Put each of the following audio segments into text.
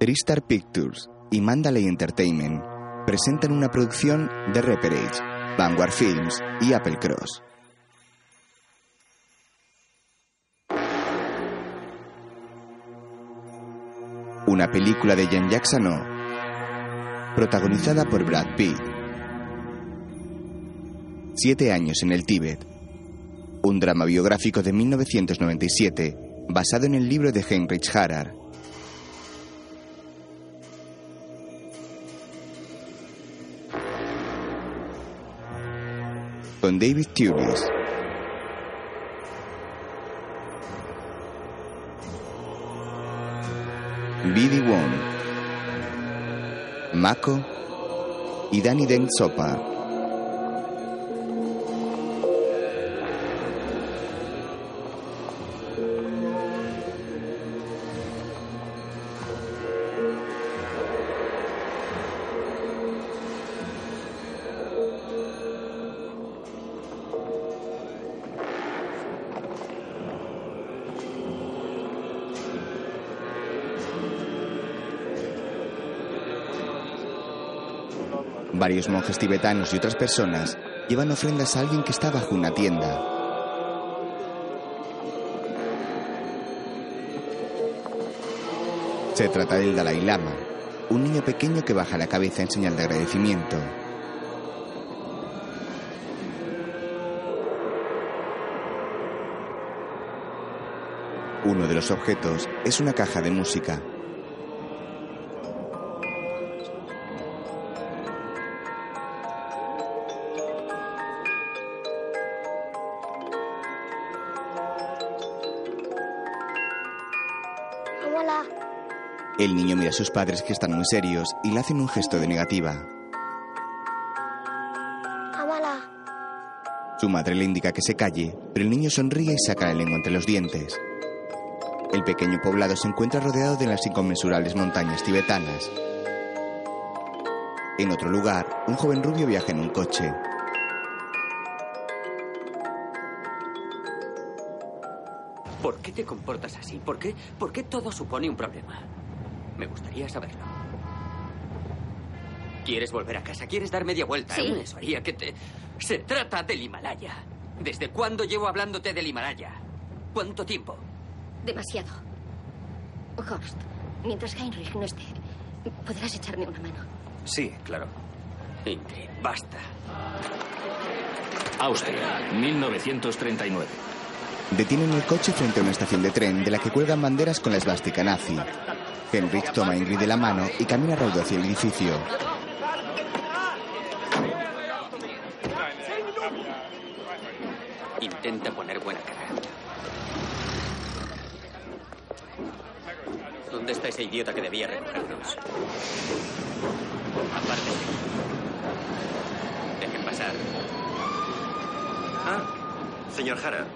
Tristar Pictures y Mandalay Entertainment presentan una producción de Reperage, Vanguard Films y Apple Cross. Una película de Jean Jackson, protagonizada por Brad Pitt. Siete años en el Tíbet. Un drama biográfico de 1997 basado en el libro de Heinrich Harrer. David Tunis. Bidi Wong, Mako y Danny Deng Sopa. Varios monjes tibetanos y otras personas llevan ofrendas a alguien que está bajo una tienda. Se trata del Dalai Lama, un niño pequeño que baja la cabeza en señal de agradecimiento. Uno de los objetos es una caja de música. El niño mira a sus padres que están muy serios y le hacen un gesto de negativa. Amala. Su madre le indica que se calle, pero el niño sonríe y saca la lengua entre los dientes. El pequeño poblado se encuentra rodeado de las inconmensurables montañas tibetanas. En otro lugar, un joven rubio viaja en un coche. ¿Por qué te comportas así? ¿Por qué, ¿Por qué todo supone un problema? Me gustaría saberlo. ¿Quieres volver a casa? ¿Quieres dar media vuelta? Sí. Eso haría que te... Se trata del Himalaya. ¿Desde cuándo llevo hablándote del Himalaya? ¿Cuánto tiempo? Demasiado. Horst, mientras Heinrich no esté, podrás echarme una mano. Sí, claro. Ingrid, basta. Austria, 1939. Detienen el coche frente a una estación de tren de la que cuelgan banderas con la esvástica nazi. Henrik toma a Ingrid de la mano y camina raudo hacia el edificio. Intenta poner buena cara. ¿Dónde está ese idiota que debía recogernos? Aparte. Dejen pasar. Ah, señor Jara,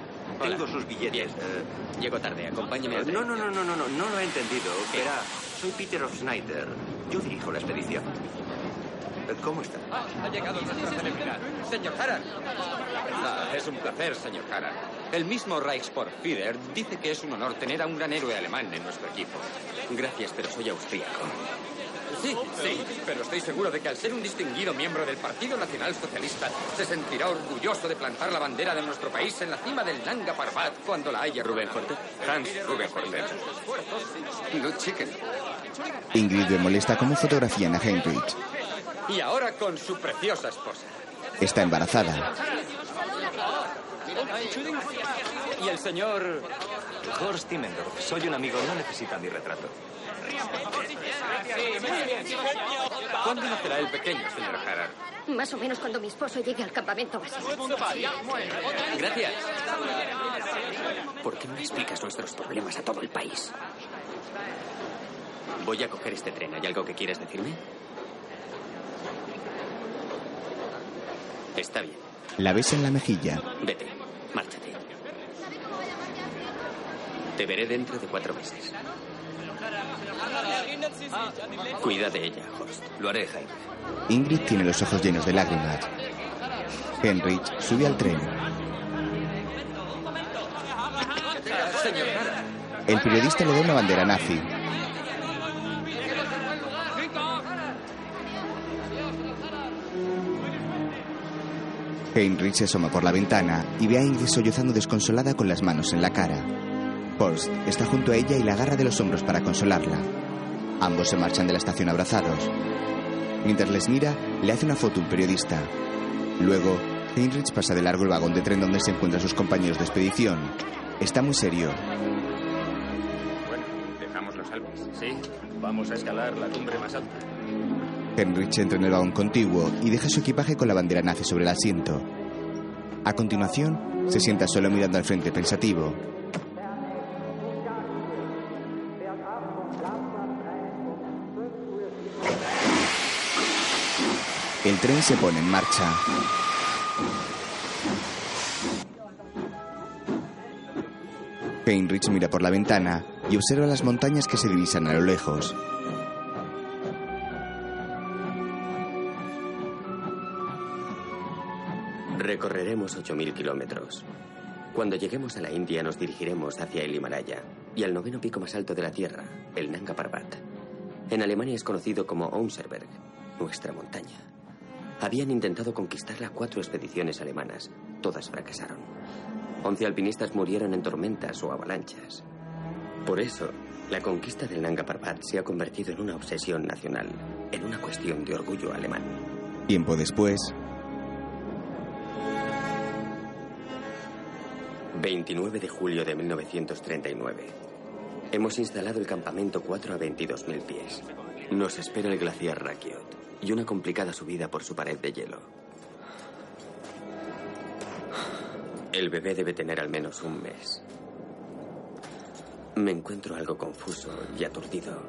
tengo sus billetes. Eh, Llego tarde, acompáñeme al tren. no, no, no, no, no, no, no lo he entendido. Verá, soy Peter of Snyder. Yo dirijo la expedición. Eh, ¿Cómo está? Ha llegado nuestra celebridad. Señor Harald. Ah, es un placer, señor Harald. El mismo Reichssportführer dice que es un honor tener a un gran héroe alemán en nuestro equipo. Gracias, pero soy austríaco. Sí, sí, pero estoy seguro de que al ser un distinguido miembro del Partido Nacional Socialista, se sentirá orgulloso de plantar la bandera de nuestro país en la cima del Nanga Parbat cuando la haya Rubén Hortet. Hans Rubén Hortet. No, chicken. Ingrid le molesta cómo fotografían a Heinrich. Y ahora con su preciosa esposa. Está embarazada. Y el señor Horst Timmendorf. Soy un amigo, no necesita mi retrato. ¿Cuándo nacerá el pequeño, señor Harard? Más o menos cuando mi esposo llegue al campamento básico. Gracias. ¿Por qué no explicas nuestros problemas a todo el país? Voy a coger este tren. ¿Hay algo que quieres decirme? Está bien. La besa en la mejilla. Vete. Márchate. Te veré dentro de cuatro meses. Cuida de ella, Horst. Lo haré, Jaime. Ingrid tiene los ojos llenos de lágrimas. Heinrich sube al tren. El periodista le da una bandera nazi. Heinrich se asoma por la ventana y ve a Ingrid sollozando desconsolada con las manos en la cara. Horst está junto a ella y la agarra de los hombros para consolarla. Ambos se marchan de la estación abrazados. Mientras les mira, le hace una foto un periodista. Luego, Heinrich pasa de largo el vagón de tren donde se encuentran sus compañeros de expedición. Está muy serio. Bueno, dejamos los Alpes. Sí, vamos a escalar la cumbre más alta. Heinrich entra en el vagón contiguo y deja su equipaje con la bandera nazi sobre el asiento. A continuación, se sienta solo mirando al frente pensativo. El tren se pone en marcha. Heinrich mira por la ventana y observa las montañas que se divisan a lo lejos. Recorreremos 8.000 kilómetros. Cuando lleguemos a la India nos dirigiremos hacia el Himalaya y al noveno pico más alto de la Tierra, el Nanga Parbat. En Alemania es conocido como Onserberg, nuestra montaña. Habían intentado conquistarla cuatro expediciones alemanas. Todas fracasaron. Once alpinistas murieron en tormentas o avalanchas. Por eso, la conquista del Nanga Parbat se ha convertido en una obsesión nacional, en una cuestión de orgullo alemán. Tiempo después, 29 de julio de 1939. Hemos instalado el campamento 4 a 22.000 pies. Nos espera el glaciar Rakiot y una complicada subida por su pared de hielo. El bebé debe tener al menos un mes. Me encuentro algo confuso y aturdido.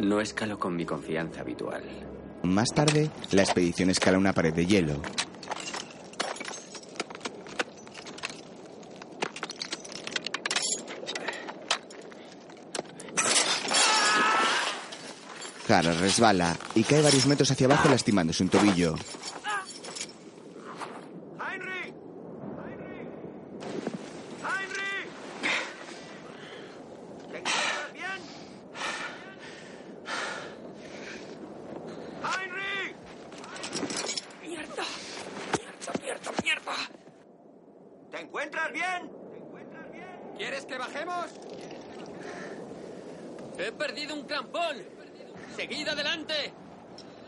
No escalo con mi confianza habitual. más tarde, la expedición escala una pared de hielo. Resbala y cae varios metros hacia abajo lastimándose un tobillo. ¡Heinrich! ¡Heinrich! ¡Heinrich! ¿Te encuentras bien? ¡Heinrich! ¡Mierda! ¡Mierda, mierda, mierda! ¿Te encuentras bien? ¿Te encuentras bien? ¿Quieres que bajemos? He perdido un crampón. Seguid adelante.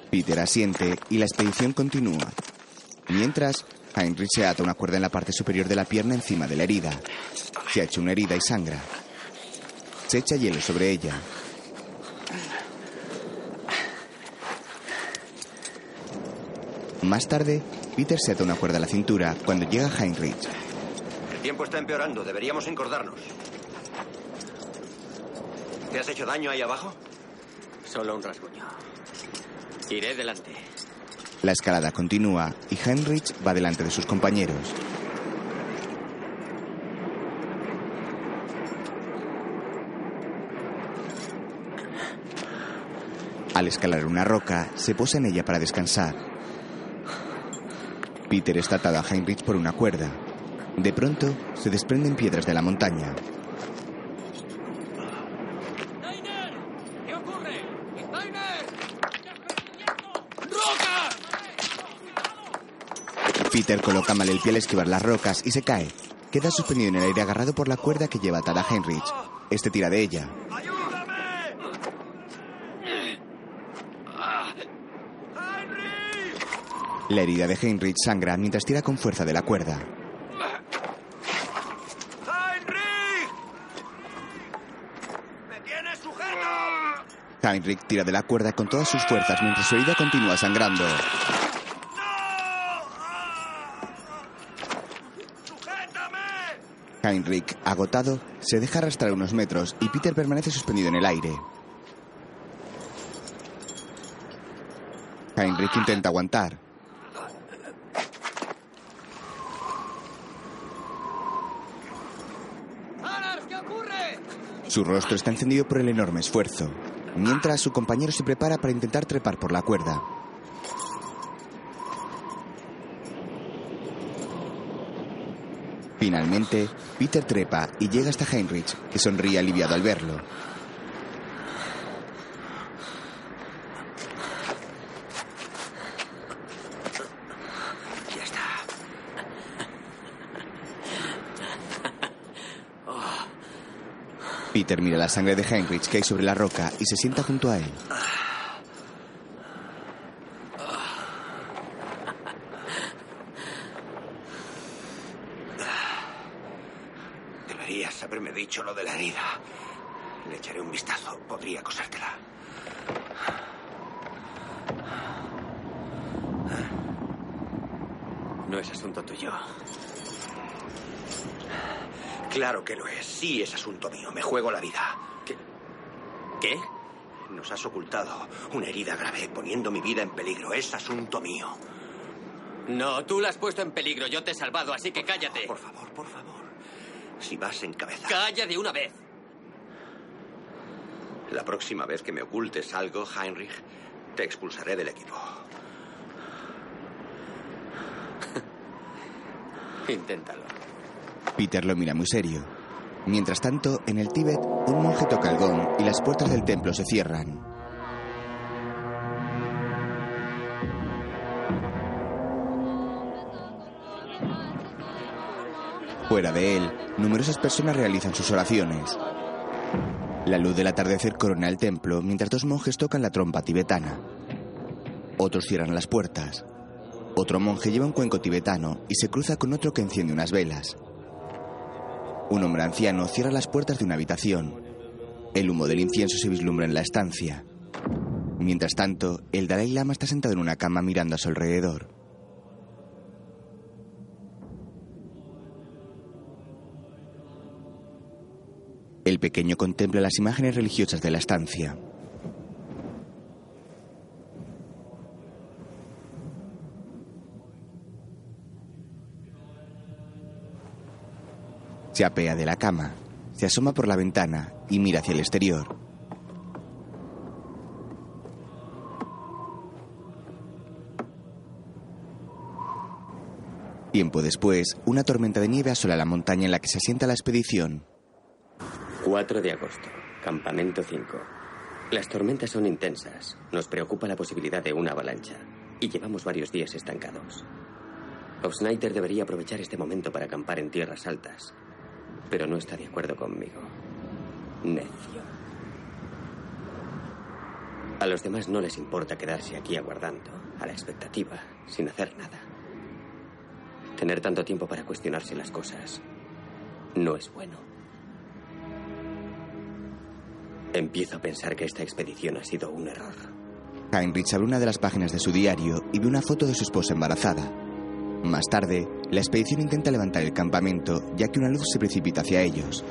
Peter asiente y la expedición continúa. Mientras, Heinrich se ata una cuerda en la parte superior de la pierna encima de la herida. Se ha hecho una herida y sangra. Se echa hielo sobre ella. Más tarde, Peter se ata una cuerda a la cintura cuando llega Heinrich. El tiempo está empeorando. Deberíamos encordarnos. ¿Te has hecho daño ahí abajo? Solo un rasguño. Iré delante. La escalada continúa y Heinrich va delante de sus compañeros. Al escalar una roca, se posa en ella para descansar. Peter está atado a Heinrich por una cuerda. De pronto, se desprenden piedras de la montaña. Peter coloca mal el pie al esquivar las rocas y se cae. Queda suspendido en el aire agarrado por la cuerda que lleva atada a Heinrich. Este tira de ella. La herida de Heinrich sangra mientras tira con fuerza de la cuerda. Heinrich tira de la cuerda con todas sus fuerzas mientras su herida continúa sangrando. Heinrich, agotado, se deja arrastrar unos metros y Peter permanece suspendido en el aire. Heinrich intenta aguantar. ¿Qué ocurre? Su rostro está encendido por el enorme esfuerzo, mientras su compañero se prepara para intentar trepar por la cuerda. Finalmente, Peter trepa y llega hasta Heinrich, que sonríe aliviado al verlo. Ya está. Peter mira la sangre de Heinrich que hay sobre la roca y se sienta junto a él. Deberías haberme dicho lo de la herida. Le echaré un vistazo. Podría cosértela. No es asunto tuyo. Claro que lo es. Sí es asunto mío. Me juego la vida. ¿Qué? ¿Qué? Nos has ocultado una herida grave, poniendo mi vida en peligro. Es asunto mío. No, tú la has puesto en peligro. Yo te he salvado, así que cállate. Por favor, por favor. Si vas en cabeza. Calla de una vez. La próxima vez que me ocultes algo, Heinrich, te expulsaré del equipo. Inténtalo. Peter lo mira muy serio. Mientras tanto, en el Tíbet, un monje toca el gong y las puertas del templo se cierran. Fuera de él, numerosas personas realizan sus oraciones. La luz del atardecer corona el templo mientras dos monjes tocan la trompa tibetana. Otros cierran las puertas. Otro monje lleva un cuenco tibetano y se cruza con otro que enciende unas velas. Un hombre anciano cierra las puertas de una habitación. El humo del incienso se vislumbra en la estancia. Mientras tanto, el Dalai Lama está sentado en una cama mirando a su alrededor. El pequeño contempla las imágenes religiosas de la estancia. Se apea de la cama, se asoma por la ventana y mira hacia el exterior. Tiempo después, una tormenta de nieve asola la montaña en la que se asienta la expedición. 4 de agosto, campamento 5. Las tormentas son intensas. Nos preocupa la posibilidad de una avalancha. Y llevamos varios días estancados. Snyder debería aprovechar este momento para acampar en tierras altas. Pero no está de acuerdo conmigo. Necio. A los demás no les importa quedarse aquí aguardando, a la expectativa, sin hacer nada. Tener tanto tiempo para cuestionarse las cosas no es bueno. Empiezo a pensar que esta expedición ha sido un error. Heinrich abre una de las páginas de su diario y ve una foto de su esposa embarazada. Más tarde, la expedición intenta levantar el campamento ya que una luz se precipita hacia ellos.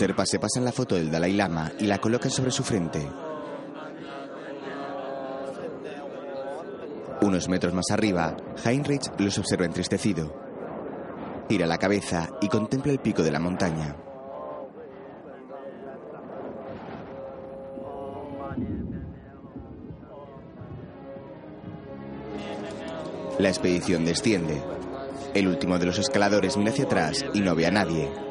serpas se pasan la foto del Dalai Lama y la colocan sobre su frente. Unos metros más arriba, Heinrich los observa entristecido. Gira la cabeza y contempla el pico de la montaña. La expedición desciende. El último de los escaladores mira hacia atrás y no ve a nadie.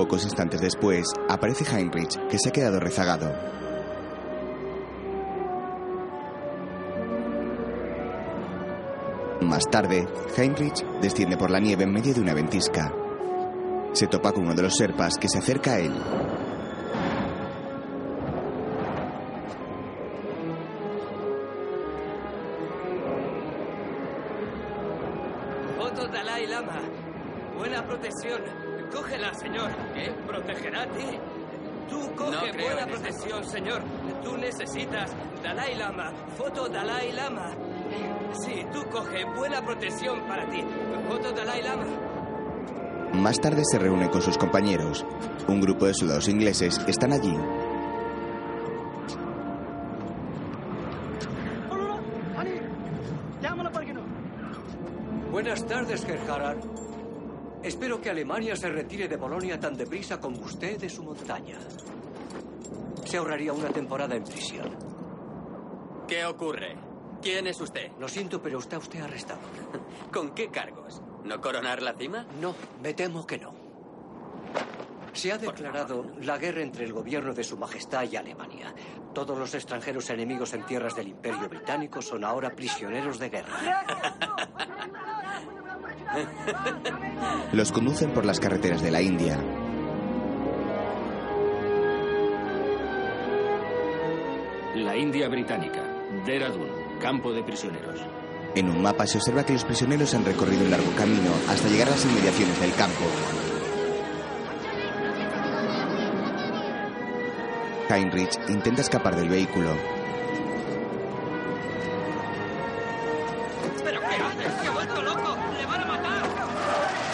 Pocos instantes después, aparece Heinrich, que se ha quedado rezagado. Más tarde, Heinrich desciende por la nieve en medio de una ventisca. Se topa con uno de los serpas que se acerca a él. Señor. ¿Qué? ¿Protegerá a ti? Tú coge No buena protección, señor. Tú necesitas Dalai Lama. Foto Dalai Lama. Sí, tú coge buena protección para ti. Foto Dalai Lama. Más tarde se reúne con sus compañeros. Un grupo de soldados ingleses están allí. Buenas tardes, Gerhard. Espero que Alemania se retire de Polonia tan deprisa como usted de su montaña. Se ahorraría una temporada en prisión. ¿Qué ocurre? ¿Quién es usted? Lo siento, pero está usted arrestado. ¿Con qué cargos? ¿No coronar la cima? No, me temo que no. Se ha declarado la guerra entre el gobierno de Su Majestad y Alemania. Todos los extranjeros enemigos en tierras del Imperio Británico son ahora prisioneros de guerra. Los conducen por las carreteras de la India. La India británica. Dehradun, campo de prisioneros. En un mapa se observa que los prisioneros han recorrido un largo camino hasta llegar a las inmediaciones del campo. Heinrich intenta escapar del vehículo.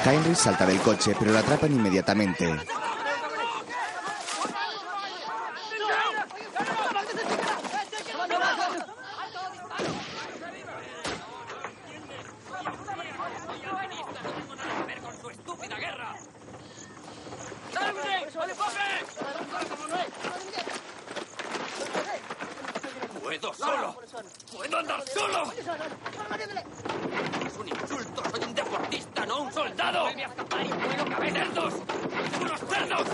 Heinrich salta del coche, pero lo atrapan inmediatamente. ver con su estúpida guerra! ¡Sangre! ¡Puedo solo! ¡Puedo andar solo! ¡Es un insulto! ¡Soy un deportista, no un soldado! ¡Voy a escapar y puedo caber cerdos! ¡Unos cerdos!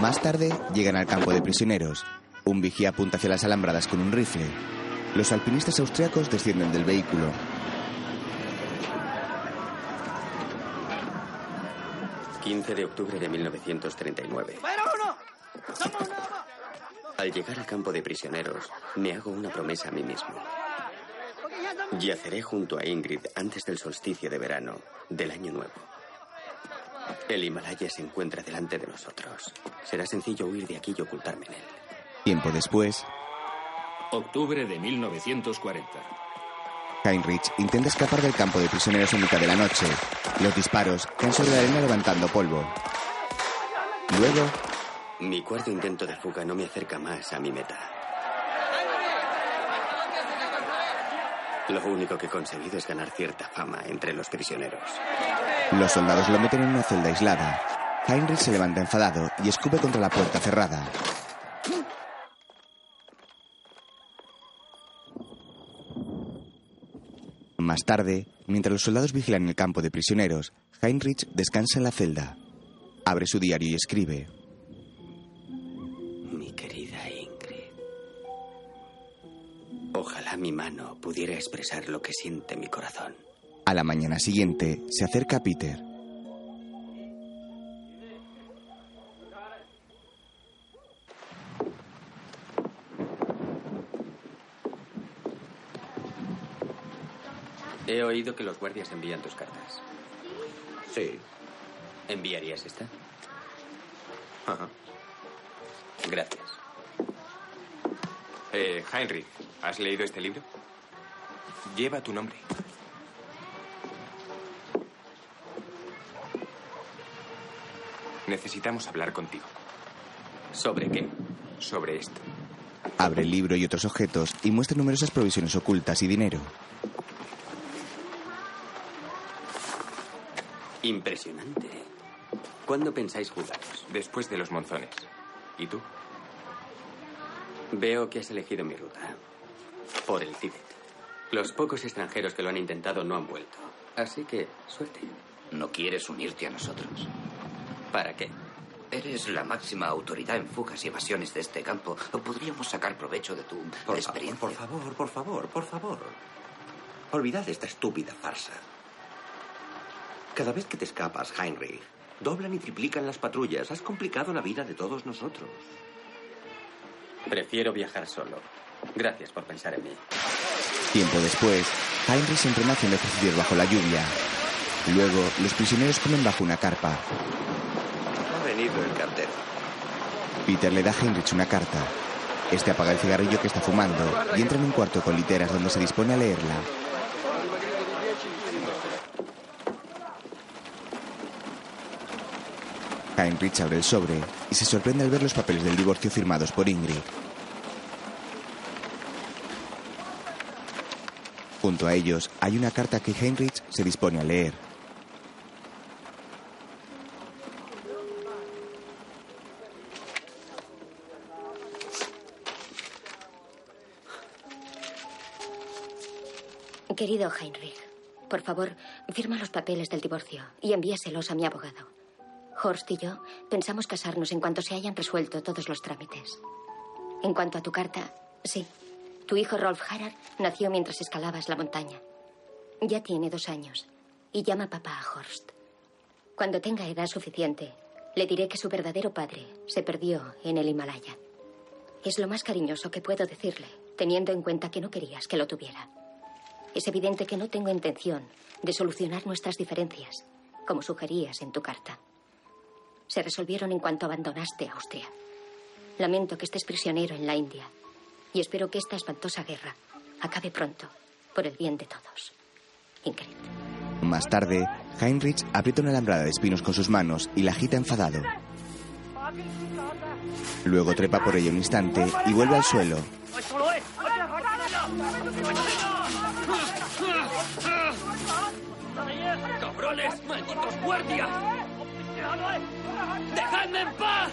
Más tarde llegan al campo de prisioneros. Un vigía apunta hacia las alambradas con un rifle. Los alpinistas austriacos descienden del vehículo. ...15 de octubre de 1939. Al llegar al campo de prisioneros, me hago una promesa a mí mismo. Yaceré junto a Ingrid antes del solsticio de verano del año nuevo. El Himalaya se encuentra delante de nosotros. Será sencillo huir de aquí y ocultarme en él. Tiempo después, Octubre de 1940. Heinrich intenta escapar del campo de prisioneros en mitad de la noche. Los disparos caen sobre la arena levantando polvo. Luego, Mi cuarto intento de fuga no me acerca más a mi meta. Lo único que he conseguido es ganar cierta fama entre los prisioneros. los soldados lo meten en una celda aislada. Heinrich se levanta enfadado y escupe contra la puerta cerrada. Más tarde, mientras los soldados vigilan el campo de prisioneros, Heinrich descansa en la celda. Abre su diario y escribe. Mi querida Ingrid. Ojalá mi mano pudiera expresar lo que siente mi corazón. A la mañana siguiente, se acerca a Peter. He oído que los guardias envían tus cartas. Sí. ¿Enviarías esta? Ajá. Gracias. Eh, Heinrich, ¿has leído este libro? Lleva tu nombre. Necesitamos hablar contigo. ¿Sobre qué? Sobre esto. Abre el libro y otros objetos y muestra numerosas provisiones ocultas y dinero. Impresionante. ¿Cuándo pensáis jugaros? Después de los monzones. ¿Y tú? Veo que has elegido mi ruta. Por el Tíbet. Los pocos extranjeros que lo han intentado no han vuelto. Así que, suerte. ¿No quieres unirte a nosotros? ¿Para qué? Eres la máxima autoridad en fugas y evasiones de este campo. Podríamos sacar provecho de tu Por experiencia. favor, por favor, por favor, por favor. Olvidad esta estúpida farsa. Cada vez que te escapas, Heinrich, doblan y triplican las patrullas. Has complicado la vida de todos nosotros. Prefiero viajar solo. Gracias por pensar en mí. Tiempo después, Heinrich se entrena haciendo ejercicios bajo la lluvia. Luego, los prisioneros comen bajo una carpa. Ha venido el cartero. Peter le da a Heinrich una carta. Este apaga el cigarrillo que está fumando y entra en un cuarto con literas donde se dispone a leerla. Heinrich abre el sobre y se sorprende al ver los papeles del divorcio firmados por Ingrid. Junto a ellos hay una carta que Heinrich se dispone a leer. Querido Heinrich, por favor, firma los papeles del divorcio y envíaselos a mi abogado. Horst y yo pensamos casarnos en cuanto se hayan resuelto todos los trámites. En cuanto a tu carta, sí. Tu hijo Rolf Harald nació mientras escalabas la montaña. Ya tiene dos años y llama papá a Horst. Cuando tenga edad suficiente, le diré que su verdadero padre se perdió en el Himalaya. Es lo más cariñoso que puedo decirle, teniendo en cuenta que no querías que lo tuviera. Es evidente que no tengo intención de solucionar nuestras diferencias, como sugerías en tu carta. Se resolvieron en cuanto abandonaste Austria. Lamento que estés prisionero en la India y espero que esta espantosa guerra acabe pronto, por el bien de todos. Ingrid. Más tarde, Heinrich aprieta una alambrada de espinos con sus manos y la agita enfadado. Luego trepa por ella un instante y vuelve al suelo. ¡Cabrones! ¡Malditos guardias! ¡Dejadme en paz!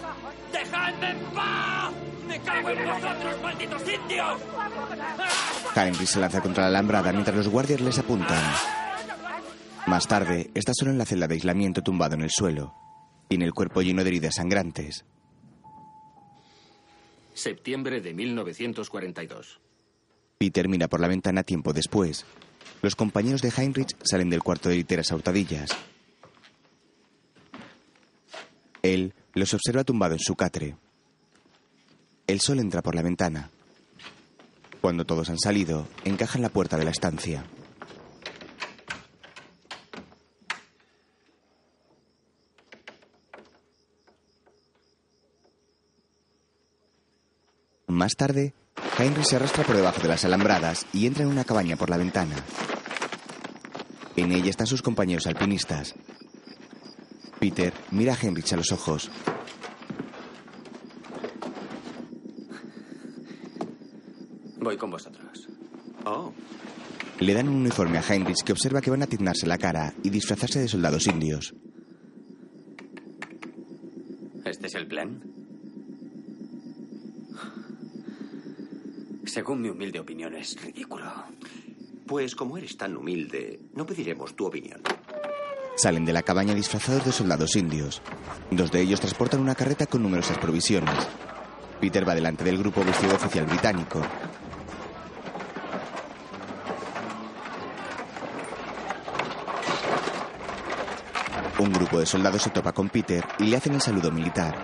¡Dejadme en paz! ¡Me cago en vosotros, malditos indios! Heinrich se lanza contra la alambrada mientras los guardias les apuntan. Más tarde, está solo en la celda de aislamiento tumbado en el suelo. Tiene el cuerpo lleno de heridas sangrantes. Septiembre de 1942. Peter mira por la ventana tiempo después. Los compañeros de Heinrich salen del cuarto de literas a hurtadillas. Él los observa tumbado en su catre. El sol entra por la ventana. Cuando todos han salido, encajan la puerta de la estancia. Más tarde, Heinrich se arrastra por debajo de las alambradas y entra en una cabaña por la ventana. En ella están sus compañeros alpinistas. Peter mira a Heinrich a los ojos. Voy con vosotros. Oh, Le dan un uniforme a Heinrich que observa que van a tiznarse la cara y disfrazarse de soldados indios. ¿Este es el plan? Según mi humilde opinión, es ridículo. pues como eres tan humilde, no pediremos tu opinión. Salen de la cabaña disfrazados de soldados indios. Dos de ellos transportan una carreta con numerosas provisiones. Peter va delante del grupo vestido oficial británico. Un grupo de soldados se topa con Peter y le hacen el saludo militar.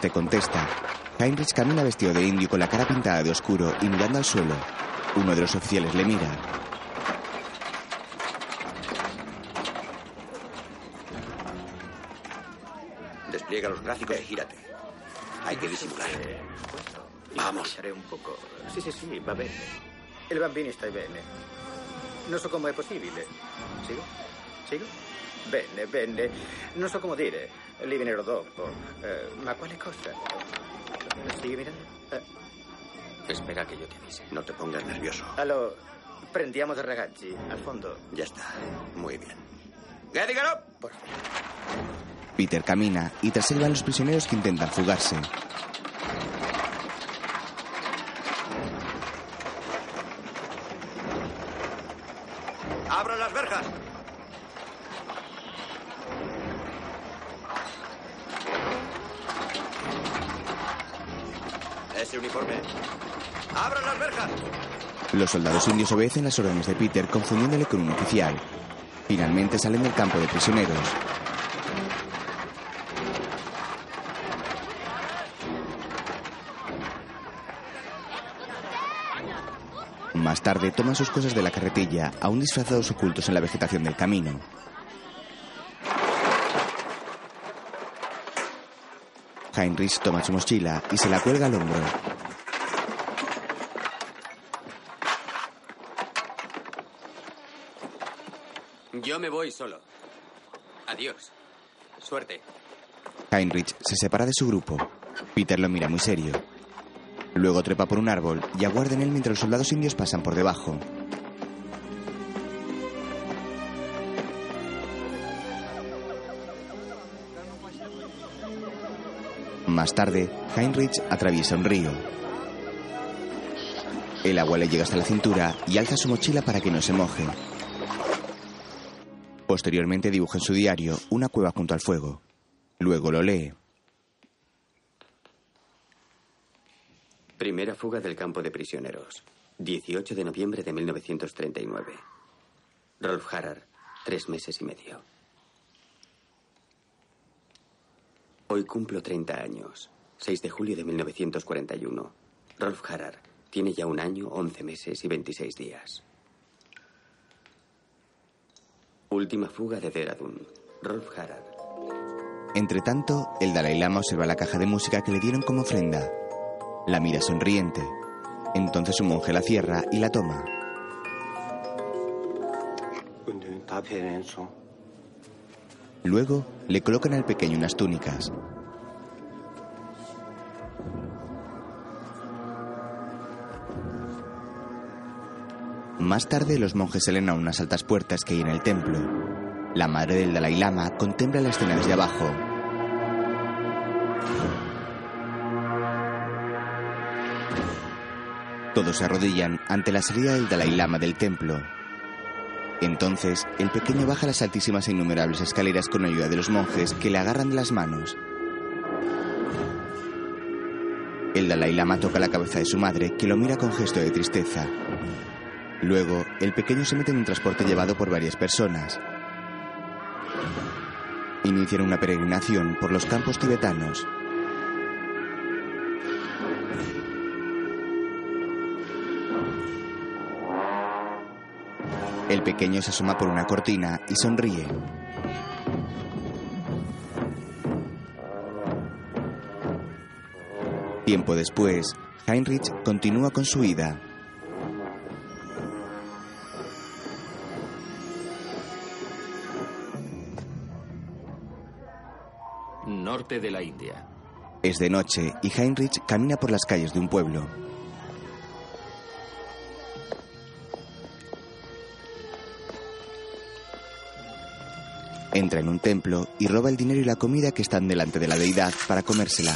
Este contesta. Heinrich camina vestido de indio con la cara pintada de oscuro y mirando al suelo. Uno de los oficiales le mira. Despliega los gráficos y gírate. Hay que disimular. Vamos. Haré un poco. Sì, sì, sì, va bene. Il bambino sta bene. Non so come è possibile. Sigo? Sigo? Bene, bene. Non so come dire. Li venerò dopo. Eh, ma quale cosa? Sigue mirando? Eh, Espera que yo te avise. No te pongas nervioso. allora, prendiamo dei ragazzi. Al fondo. Ya está. Muy bien. Gadigaro! Peter camina y tras él van los prisioneros que intentan fugarse. ¡Abra las verjas! Ese uniforme. ¡Abra las verjas! Los soldados indios obedecen las órdenes de Peter confundiéndole con un oficial. Finalmente salen del campo de prisioneros. Más tarde toman sus cosas de la carretilla, aún disfrazados ocultos en la vegetación del camino. Heinrich toma su mochila y se la cuelga al hombro. Yo me voy solo. Adiós. Suerte. Heinrich se separa de su grupo. Peter lo mira muy serio. Luego trepa por un árbol y aguarda en él mientras los soldados indios pasan por debajo. Más tarde, Heinrich atraviesa un río. El agua le llega hasta la cintura y alza su mochila para que no se moje. Posteriormente dibuja en su diario una cueva junto al fuego. Luego lo lee. Primera fuga del campo de prisioneros. 18 de noviembre de 1939. Rolf Harrar, tres meses y medio. Hoy cumplo 30 años. 6 de julio de 1941. Rolf Harrar tiene ya un año, 11 meses y 26 días. Última fuga de Dehradun. Rolf Harrar. Entre tanto, el Dalai Lama observa la caja de música que le dieron como ofrenda. La mira sonriente. Entonces un monje la cierra y la toma. Luego le colocan al pequeño unas túnicas. Más tarde los monjes salen a unas altas puertas que hay en el templo. La madre del Dalai Lama contempla la escena desde abajo. Todos se arrodillan ante la salida del Dalai Lama del templo. Entonces, el pequeño baja las altísimas e innumerables escaleras con ayuda de los monjes que le agarran de las manos. El Dalai Lama toca la cabeza de su madre, que lo mira con gesto de tristeza. Luego, el pequeño se mete en un transporte llevado por varias personas. Inician una peregrinación por los campos tibetanos. El pequeño se asoma por una cortina y sonríe. Tiempo después, Heinrich continúa con su ida. De la India. Es de noche y Heinrich camina por las calles de un pueblo. Entra en un templo y roba el dinero y la comida que están delante de la deidad para comérsela.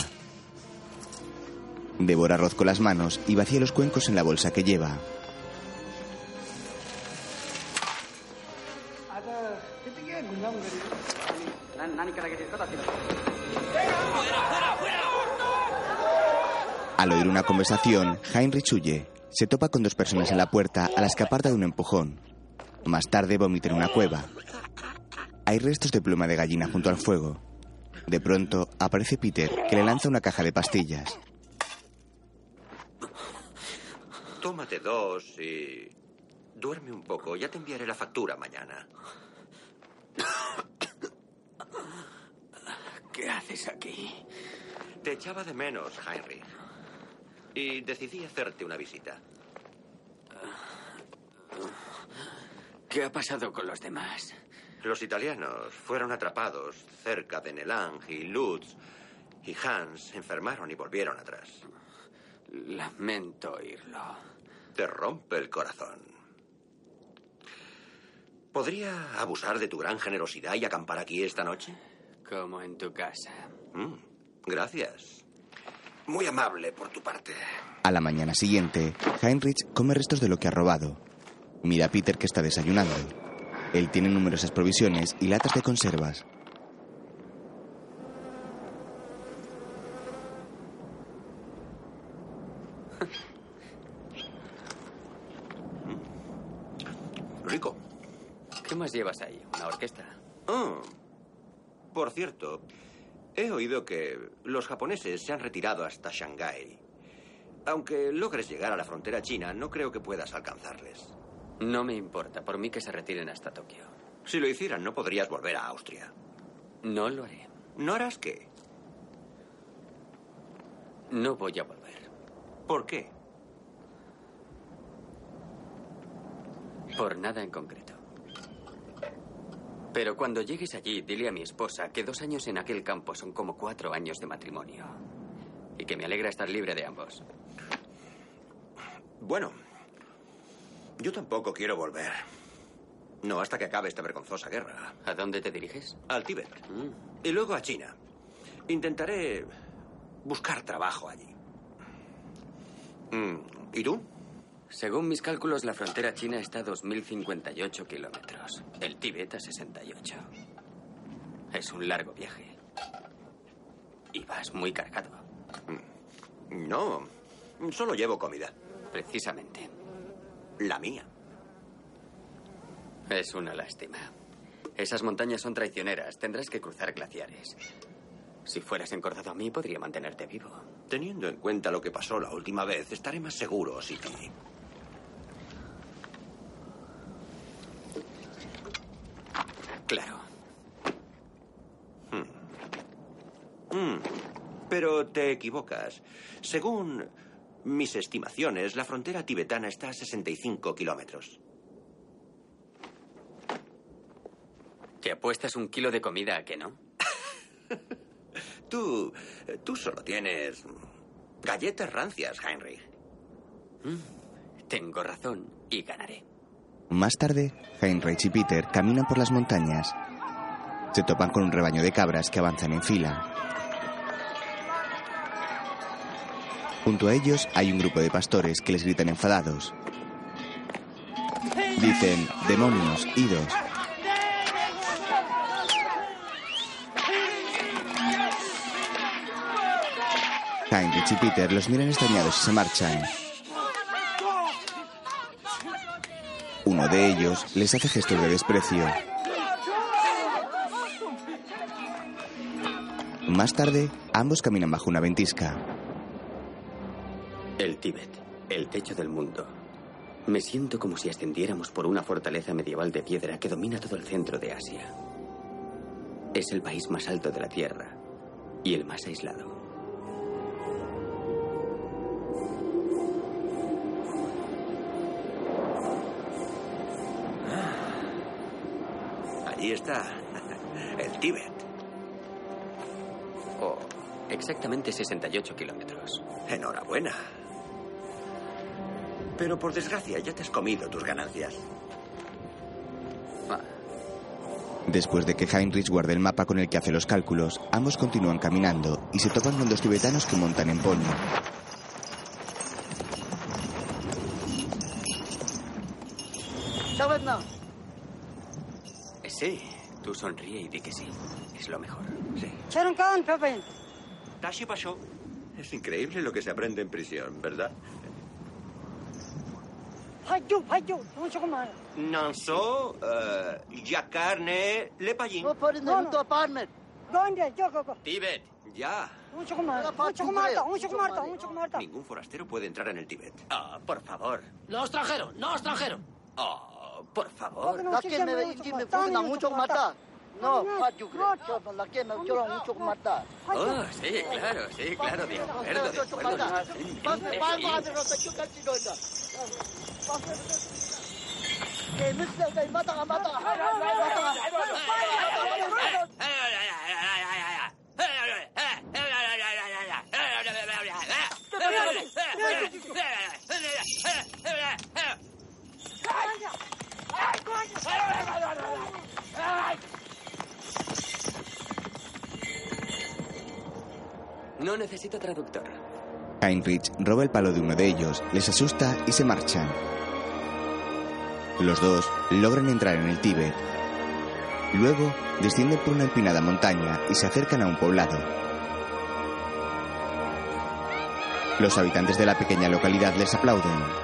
Devora arroz con las manos y vacía los cuencos en la bolsa que lleva. Conversación, Heinrich huye. Se topa con dos personas en la puerta a las que aparta de un empujón. Más tarde vomita en una cueva. Hay restos de pluma de gallina junto al fuego. De pronto aparece Peter, que le lanza una caja de pastillas. Tómate dos y... Duerme un poco. Ya te enviaré la factura mañana. ¿Qué haces aquí? Te echaba de menos, Heinrich. Y decidí hacerte una visita. ¿Qué ha pasado con los demás? Los italianos fueron atrapados cerca de Nelang y Lutz y Hans enfermaron y volvieron atrás. Lamento oírlo. Te rompe el corazón. ¿Podría abusar de tu gran generosidad y acampar aquí esta noche? Como en tu casa. Mm, gracias. Muy amable por tu parte. A la mañana siguiente, Heinrich come restos de lo que ha robado. Mira a Peter que está desayunando. Él tiene numerosas provisiones y latas de conservas. Rico. ¿Qué más llevas ahí? ¿Una orquesta? Oh, por cierto, he oído que los japoneses se han retirado hasta Shanghái. Aunque logres llegar a la frontera china, no creo que puedas alcanzarles. No me importa. Por mí que se retiren hasta Tokio. Si lo hicieran, no podrías volver a Austria. No lo haré. ¿No harás qué? No voy a volver. ¿Por qué? Por nada en concreto. Pero cuando llegues allí, dile a mi esposa que dos años en aquel campo son como cuatro años de matrimonio. Y que me alegra estar libre de ambos. Bueno, yo tampoco quiero volver. No hasta que acabe esta vergonzosa guerra. ¿A dónde te diriges? Al Tíbet. Y luego a China. Intentaré buscar trabajo allí. Mm, ¿Y tú? Según mis cálculos, la frontera china está a 2.058 kilómetros. El Tíbet a 68. Es un largo viaje. Y vas muy cargado. No, solo llevo comida. Precisamente. La mía. Es una lástima. Esas montañas son traicioneras. Tendrás que cruzar glaciares. Si fueras encordado a mí, podría mantenerte vivo. Teniendo en cuenta lo que pasó la última vez, estaré más seguro, Siti. Claro. Mm, Pero te equivocas. Según mis estimaciones, la frontera tibetana está a 65 kilómetros. ¿Te apuestas un kilo de comida a que no? Tú. Tú solo tienes. galletas rancias, Heinrich. Mm, tengo razón y ganaré. Más tarde, Heinrich y Peter caminan por las montañas. Se topan con un rebaño de cabras que avanzan en fila. Junto a ellos hay un grupo de pastores que les gritan enfadados. Dicen, demonios, idos. Heinrich y Peter los miran extrañados y se marchan. Uno de ellos les hace gestos de desprecio. Más tarde, ambos caminan bajo una ventisca. El Tíbet, el techo del mundo. Me siento como si ascendiéramos por una fortaleza medieval de piedra que domina todo el centro de Asia. Es el país más alto de la Tierra y el más aislado. Allí está. El Tíbet. Oh, exactamente 68 kilómetros. Enhorabuena. Pero por desgracia ya te has comido tus ganancias. Después de que Heinrich guarde el mapa con el que hace los cálculos, ambos continúan caminando y se topan con dos tibetanos que montan en pony. Sí, tú sonríe y di que sí. Es lo mejor. Sí. Tashi Pasho. Es increíble lo que se aprende en prisión, ¿verdad? Nanso, uh, Yakarne, Lepallín. Tíbet. Ya. Ningún forastero puede entrar en el Tíbet. Ah, por favor. No extranjero, no extranjero. Oh, por favor. La que me ve me fue mucho matar. No, la que me mucho matar. Oh, sí, claro, sí, claro, de acuerdo, de acuerdo. No necesito traductor. Heinrich roba el palo de uno de ellos, les asusta y se marchan. Los dos logran entrar en el Tíbet. Luego descienden por una empinada montaña y se acercan a un poblado. Los habitantes de la pequeña localidad les aplauden.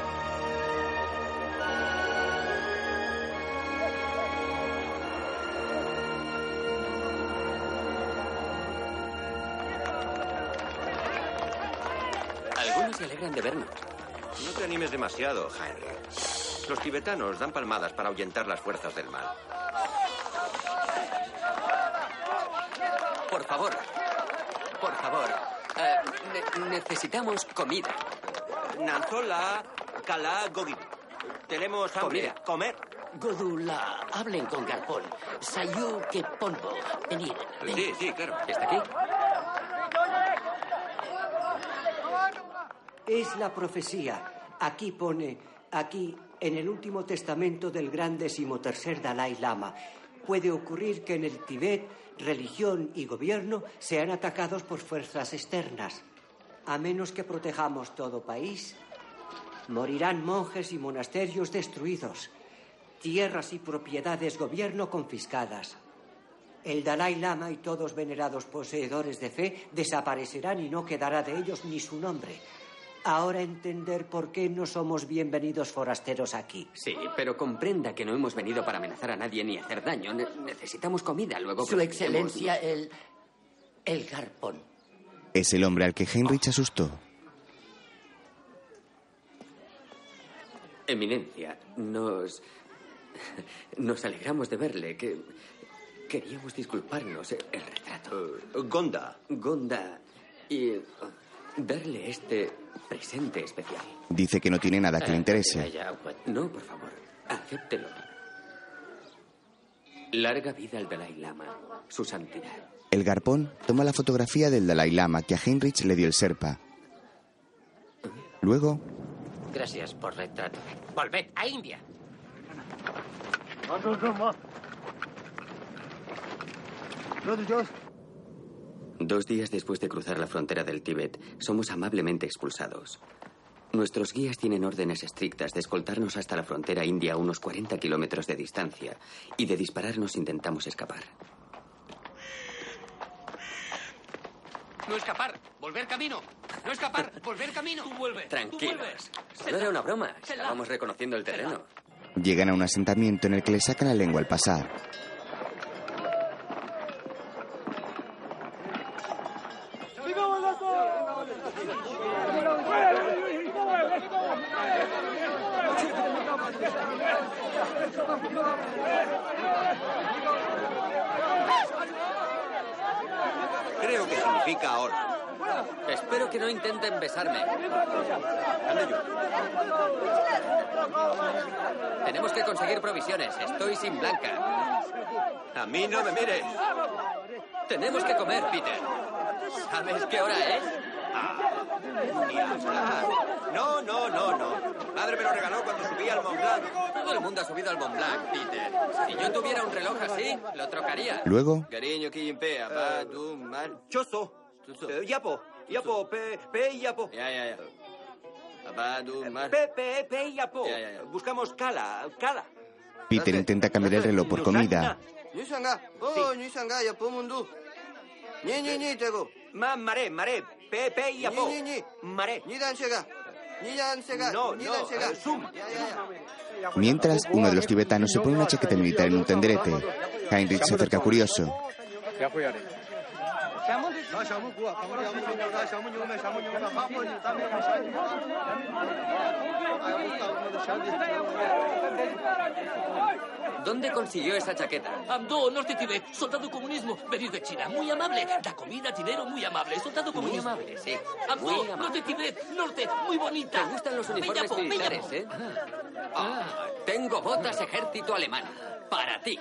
Demasiado, Henry. Los tibetanos dan palmadas para ahuyentar las fuerzas del mal. Por favor. Por favor. Eh, ne- necesitamos comida. Nanzola, Kala, Gogin. Tenemos hambre. Comer. Godula, hablen con Garpón. Sayu que pongo. Venid. Sí, sí, claro. ¿Está aquí? Es la profecía. Aquí pone, aquí, en el último testamento del gran decimotercer Dalai Lama. Puede ocurrir que en el Tíbet religión y gobierno sean atacados por fuerzas externas. A menos que protejamos todo país, morirán monjes y monasterios destruidos, tierras y propiedades gobierno confiscadas. El Dalai Lama y todos venerados poseedores de fe desaparecerán y no quedará de ellos ni su nombre. Ahora entender por qué no somos bienvenidos forasteros aquí. Sí, pero comprenda que no hemos venido para amenazar a nadie ni hacer daño. Ne- necesitamos comida, luego... Su excelencia, el. el Garpón. Es el hombre al que Heinrich asustó. Eminencia, nos... Nos alegramos de verle, que... Queríamos disculparnos. El retrato. Gonda. Gonda. Y... darle este presente especial. Dice que no tiene nada que le interese. No, por favor. Acéptelo. Larga vida al Dalai Lama, su santidad. El garpón toma la fotografía del Dalai Lama que a Heinrich le dio el serpa. Luego, Gracias por retrato. Volved a India. Dos días después de cruzar la frontera del Tíbet, somos amablemente expulsados. Nuestros guías tienen órdenes estrictas de escoltarnos hasta la frontera india a unos 40 kilómetros de distancia y de dispararnos intentamos escapar. No escapar, volver camino. No escapar, volver camino. Tú vuelve. Tranquilos. Solo era una broma. Estábamos reconociendo el terreno. llegan a un asentamiento en el que le sacan la lengua al pasar. Creo que significa ahora. Espero que no Tenemos que conseguir provisiones. Estoy sin blanca. A mí no me mires. Tenemos que comer, Peter. ¿Sabes qué hora es? Hablar. No, no, no, no. Madre me lo regaló cuando subí al Mont Blanc. Todo el mundo ha subido al Mont Blanc, Peter. Si yo tuviera un reloj así, lo trocaría. Luego, Cariño, man. Choso. Eh, Yapo. Yapo, pe, pe, yapo. Ya, ya, ya. Apa, du, man. Pe, pe, pe, yapo. Ya, ya, ya. Buscamos Kala, Kala. Peter intenta cambiar el reloj por comida. Nisanga. Oh, Nisanga, ya po mundu. Ni, ni, ni, tego. Ma, maré, maré. Pe, pe, yapo. Ni, ni, ni. Maré. Ni dan sega. Ni dan sega. No, no, eh, zoom. Mientras, uno de los tibetanos se pone una chaqueta militar en un tenderete. Heinrich se acerca curioso. ¿Dónde consiguió esa chaqueta? Amdo, Norte Tibet, soldado comunismo, venir de China, muy amable. Da comida, dinero, muy amable. Soldado Muy comunismo. amable, sí. Amdo, Muy. Norte Tibet, Norte, muy bonita. ¿Te gustan los uniformes militares, eh? Ah, tengo botas ejército alemán. Para ti.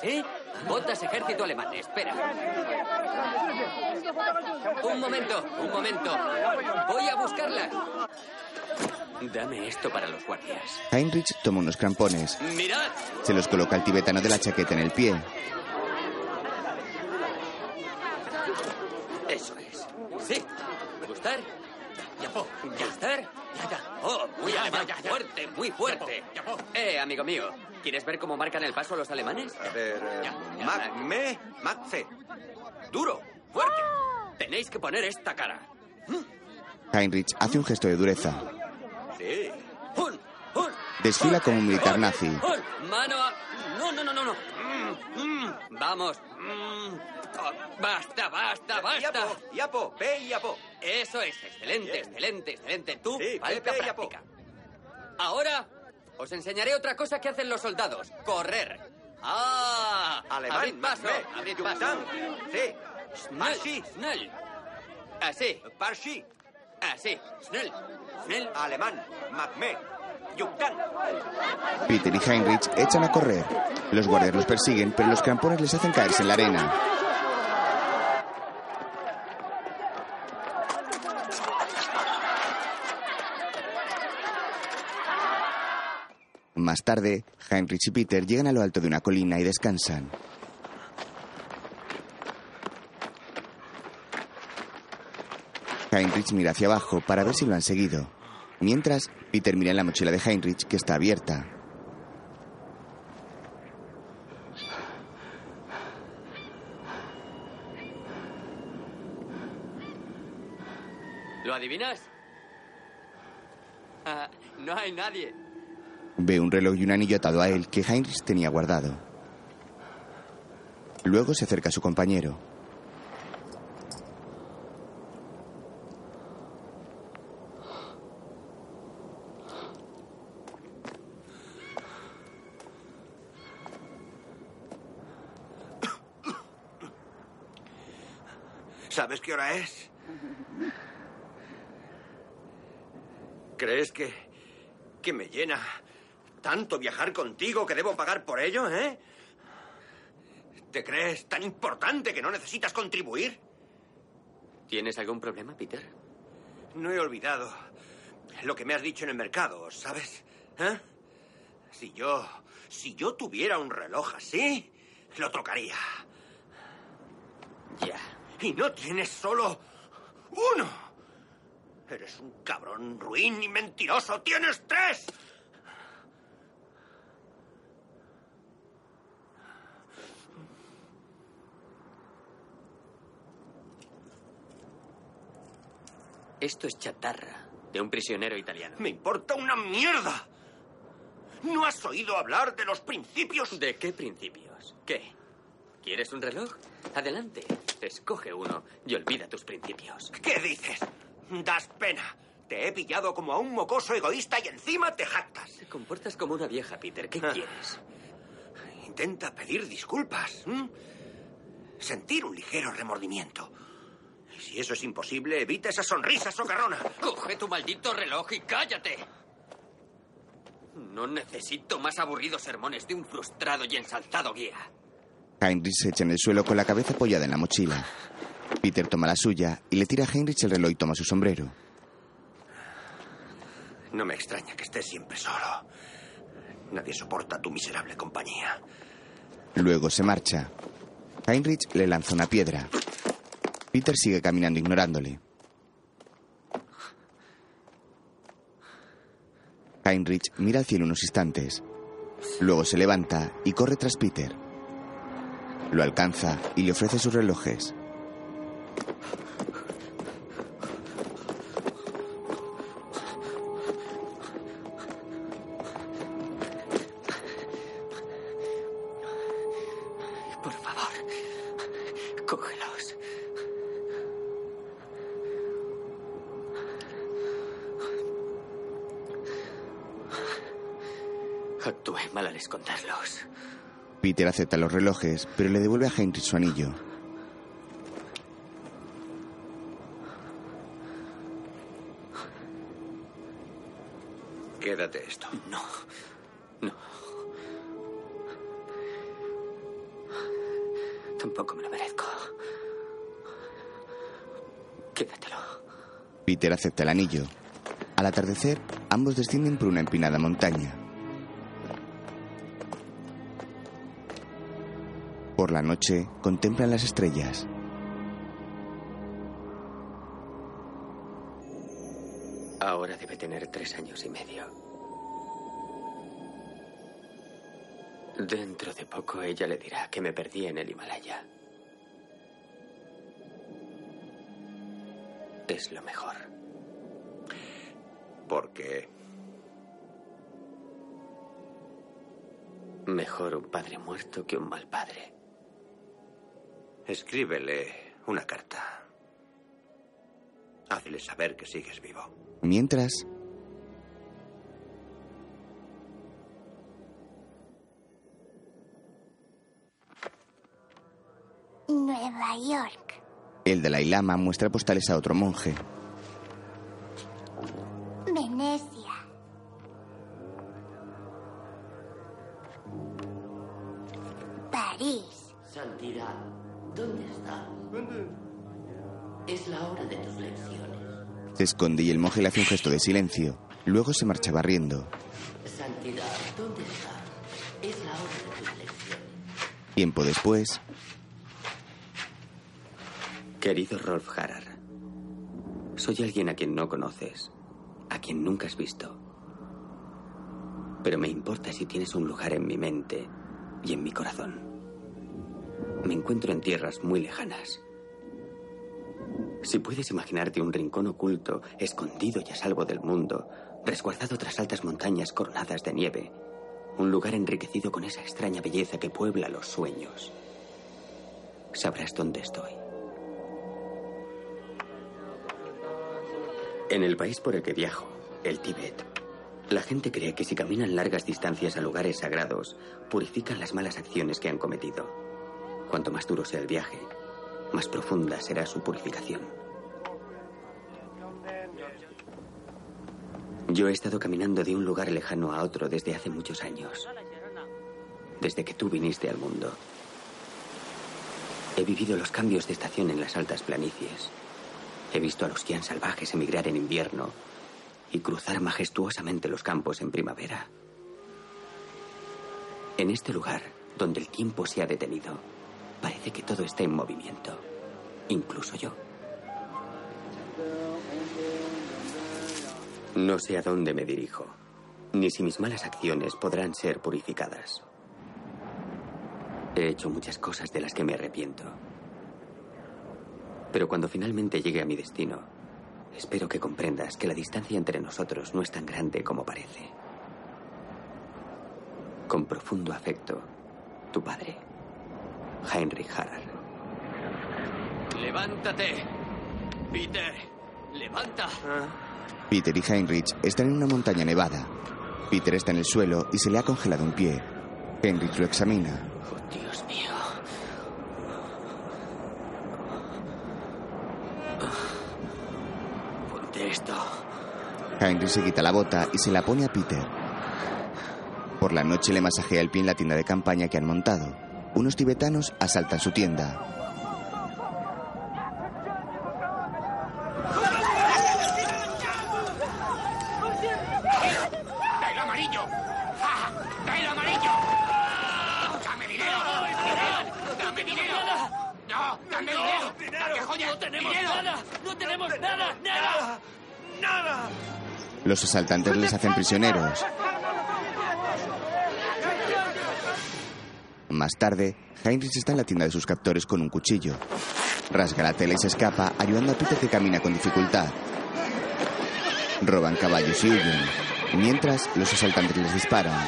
¿Sí? Botas ejército alemán. Espera. Un momento, un momento. Voy a buscarlas. Dame esto para los guardias. Heinrich toma unos crampones. ¡Mirad! Se los coloca al tibetano de la chaqueta en el pie. Eso es. ¿Sí? ¿Gustar? ¿Gustar? Oh, muy alemán. Fuerte, muy fuerte. Eh, amigo mío, ¿quieres ver cómo marcan el paso los alemanes? A ver, eh, Mac, me, Mac, Duro, fuerte. Tenéis que poner esta cara. Heinrich hace un gesto de dureza. Sí. Un, un, Desfila como un militar nazi. un. Mano a... No, no, no, no, no. Mm, mm. Vamos. Mm. Oh, basta, basta, basta. Yapo, yapo, ve, yapo. Eso es, excelente, excelente, excelente. Tú, Sí, falta ve, ve, yapo. práctica. Ahora os enseñaré otra cosa que hacen los soldados. Correr. ¡Ah! Alemán, abrid paso, Macbeth, abrid paso. Sí. Schnell, schnell. Así. Parshi. Así. Schnell, schnell. Alemán, Macme, Yucatán. Peter y Heinrich echan a correr. Los guardias los persiguen, pero los crampones les hacen caerse en la arena. Más tarde, Heinrich y Peter llegan a lo alto de una colina y descansan. Heinrich mira hacia abajo para ver si lo han seguido. Mientras, Peter mira en la mochila de Heinrich que está abierta. ¿Lo adivinas? Ah, no hay nadie. Ve un reloj y un anillo atado a él que Heinrich tenía guardado. Luego se acerca a su compañero. ¿Sabes qué hora es? ¿Crees que. que me llena tanto viajar contigo que debo pagar por ello, eh? ¿Te crees tan importante que no necesitas contribuir? ¿Tienes algún problema, Peter? No he olvidado lo que me has dicho en el mercado, ¿sabes? ¿Eh? Si yo. si yo tuviera un reloj así, lo trocaría. Ya. Y no tienes solo uno. Eres un cabrón ruin y mentiroso. ¡Tienes tres! Esto es chatarra de un prisionero italiano. ¡Me importa una mierda! ¿No has oído hablar de los principios? ¿De qué principios? ¿Qué? ¿Quieres un reloj? Adelante. Escoge uno y olvida tus principios. ¿Qué dices? Das pena. Te he pillado como a un mocoso egoísta y encima te jactas. Te comportas como una vieja, Peter. ¿Qué Ah. quieres? Intenta pedir disculpas. Sentir un ligero remordimiento. Y si eso es imposible, evita esa sonrisa socarrona. Coge tu maldito reloj y cállate. No necesito más aburridos sermones de un frustrado y ensalzado guía. Heinrich se echa en el suelo con la cabeza apoyada en la mochila. Peter toma la suya y le tira a Heinrich el reloj y toma su sombrero. No me extraña que estés siempre solo. Nadie soporta tu miserable compañía. Luego se marcha. Heinrich le lanza una piedra. Peter sigue caminando ignorándole. Heinrich mira al cielo unos instantes. Luego se levanta y corre tras Peter. Lo alcanza y le ofrece sus relojes. Peter acepta los relojes, pero le devuelve a Heinrich su anillo. Quédate esto. No. No. Tampoco me lo merezco. Quédatelo. Peter acepta el anillo. Al atardecer, ambos descienden por una empinada montaña. Por la noche, contemplan las estrellas. Ahora debe tener tres años y medio. Dentro de poco ella le dirá que me perdí en el Himalaya. Es lo mejor. ¿Por qué? Mejor un padre muerto que un mal padre. Escríbele una carta. Hazle saber que sigues vivo. Mientras, Nueva York. el Dalai Lama muestra postales a otro monje. La hora de tus lecciones. Se esconde y el monje le hace un gesto de silencio. Luego se marcha barriendo. Santidad, ¿dónde estás? Es la hora de tus lecciones. Tiempo después, Querido Rolf Harrar, soy alguien a quien no conoces, a quien nunca has visto. Pero me importa si tienes un lugar en mi mente y en mi corazón. Me encuentro en tierras muy lejanas. Si puedes imaginarte un rincón oculto, escondido y a salvo del mundo, resguardado tras altas montañas coronadas de nieve, un lugar enriquecido con esa extraña belleza que puebla los sueños, sabrás dónde estoy. En el país por el que viajo, el Tíbet, la gente cree que si caminan largas distancias a lugares sagrados, purifican las malas acciones que han cometido. Cuanto más duro sea el viaje, más profunda será su purificación. Yo he estado caminando de un lugar lejano a otro desde hace muchos años. Desde que tú viniste al mundo. He vivido los cambios de estación en las altas planicies. He visto a los Kian salvajes emigrar en invierno y cruzar majestuosamente los campos en primavera. En este lugar, donde el tiempo se ha detenido, parece que todo está en movimiento, incluso yo. No sé a dónde me dirijo, ni si mis malas acciones podrán ser purificadas. He hecho muchas cosas de las que me arrepiento. Pero cuando finalmente llegue a mi destino, espero que comprendas que la distancia entre nosotros no es tan grande como parece. Con profundo afecto, tu padre, Heinrich Harrer. ¡Levántate! Peter, levanta. Peter y Heinrich están en una montaña nevada. Peter está en el suelo y se le ha congelado un pie. Heinrich lo examina. Dios mío. Ponte esto. Heinrich se quita la bota y se la pone a Peter. Por la noche le masajea el pie en la tienda de campaña que han montado. Unos tibetanos asaltan su tienda. ¡Da el amarillo! ¡Ah! ¡Da el amarillo! ¡Dame dinero! ¡Dinero! ¡Dame dinero! ¡No! ¡Dame dinero! ¡Dame joyas! ¡No tenemos ¡Dinero! nada! ¡No tenemos nada! ¡Nada! ¡Nada! Los asaltantes les hacen prisioneros. Más tarde, Heinrich está en la tienda de sus captores con un cuchillo. Rasga la tela y se escapa, ayudando a Peter que camina con dificultad. Roban caballos y huyen. Mientras, los asaltantes les disparan.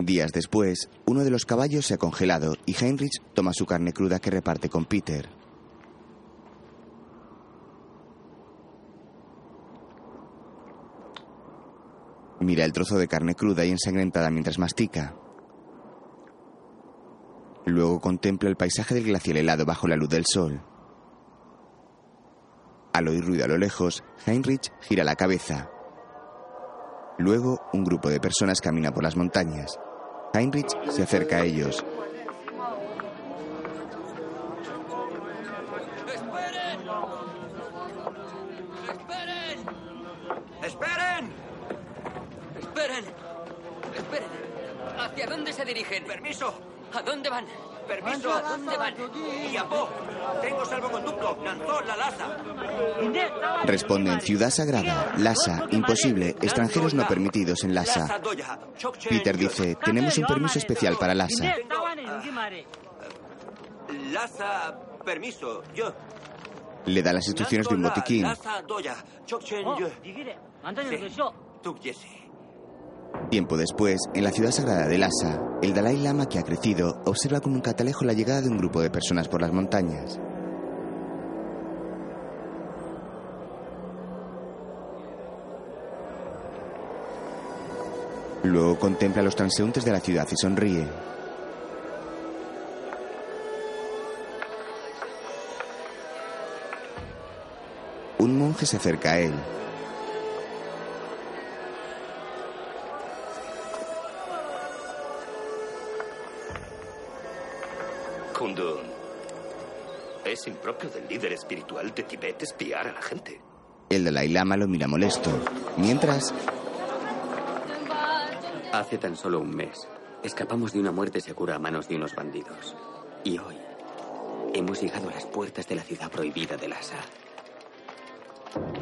Días después, uno de los caballos se ha congelado y Heinrich toma su carne cruda que reparte con Peter. Mira el trozo de carne cruda y ensangrentada mientras mastica. Luego contempla el paisaje del glacial helado bajo la luz del sol. Al oír ruido a lo lejos, Heinrich gira la cabeza. Luego, un grupo de personas camina por las montañas. Heinrich se acerca a ellos. ¡Esperen! ¡Esperen! ¡Esperen! ¿Hacia dónde se dirigen? ¡Permiso! ¿A dónde van? ¡Permiso! ¿A dónde van? ¡Yapó! ¡Tengo salvoconducto! ¡Nanzó la Laza! Responden Ciudad Sagrada, Lhasa, imposible, extranjeros no permitidos en Lhasa. Peter dice, tenemos un permiso especial para Lhasa. Laza, permiso. Yo. Le da las instrucciones de un botiquín. Laza doya. Chokchen yo. Sí. Tiempo después, en la ciudad sagrada de Lhasa, el Dalai Lama, que ha crecido, observa con un catalejo la llegada de un grupo de personas por las montañas. Luego contempla a los transeúntes de la ciudad y sonríe. Un monje se acerca a él. Es impropio del líder espiritual de Tibet espiar a la gente. El Dalai Lama lo mira molesto. Mientras, Hace tan solo un mes, escapamos de una muerte segura a manos de unos bandidos. Y hoy, hemos llegado a las puertas de la ciudad prohibida de Lhasa.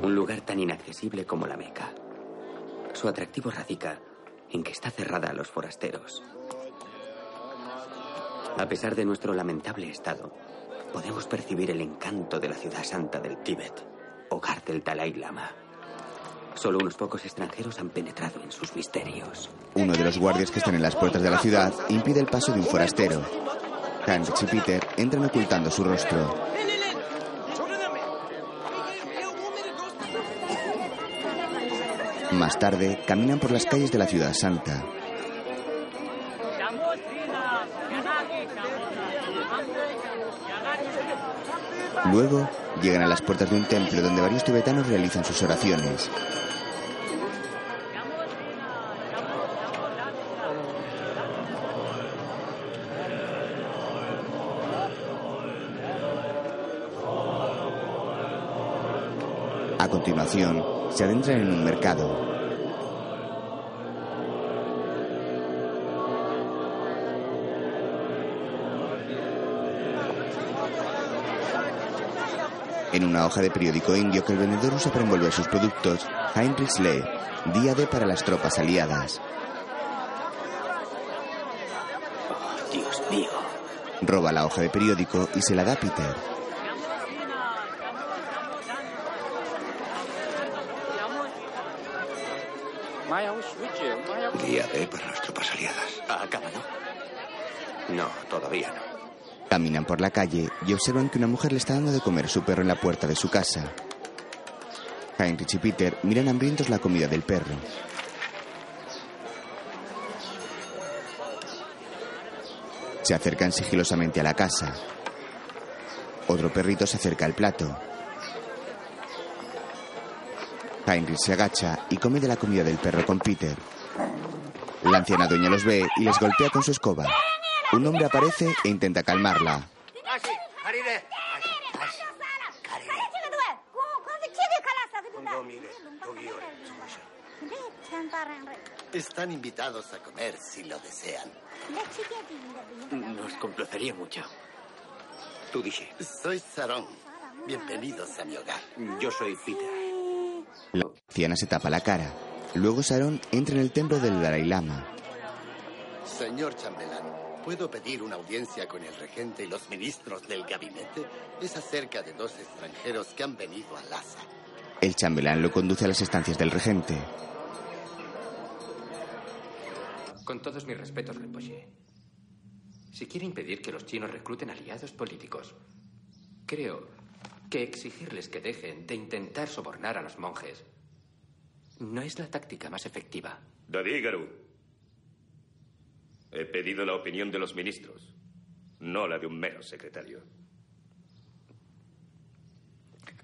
Un lugar tan inaccesible como la Meca. Su atractivo radica en que está cerrada a los forasteros. A pesar de nuestro lamentable estado, podemos percibir el encanto de la ciudad santa del Tíbet, hogar del Dalai Lama. Solo unos pocos extranjeros han penetrado en sus misterios. uno de los guardias que están en las puertas de la ciudad impide el paso de un forastero. Heinrich y Peter entran ocultando su rostro. Más tarde, caminan por las calles de la ciudad santa. Luego, llegan a las puertas de un templo donde varios tibetanos realizan sus oraciones. A continuación, se adentran en un mercado. En una hoja de periódico indio que el vendedor usa para envolver sus productos, Heinrich lee Día D para las tropas aliadas. Dios mío. Roba la hoja de periódico y se la da a Peter. Día D para las tropas aliadas. ¿Ha acabado? No, todavía no. Caminan por la calle y observan que una mujer le está dando de comer a su perro en la puerta de su casa. Heinrich y Peter miran hambrientos la comida del perro. Se acercan sigilosamente a la casa. Otro perrito se acerca al plato. Heinrich se agacha y come de la comida del perro con Peter. La anciana dueña los ve y les golpea con su escoba. Un hombre aparece e intenta calmarla. Están invitados a comer si lo desean. Nos complacería mucho. Tú dices. Soy Sarón. Bienvenidos a mi hogar. Yo soy Peter. La anciana se tapa la cara. Luego Sarón entra en el templo del Dalai Lama. Señor chambelán, ¿puedo pedir una audiencia con el regente y los ministros del gabinete? Es acerca de dos extranjeros que han venido a Lhasa. El chambelán lo conduce a las estancias del regente. Con todos mis respetos, Rinpoche. Si quiere impedir que los chinos recluten aliados políticos, creo que exigirles que dejen de intentar sobornar a los monjes no es la táctica más efectiva. David Garú. He pedido la opinión de los ministros, no la de un mero secretario.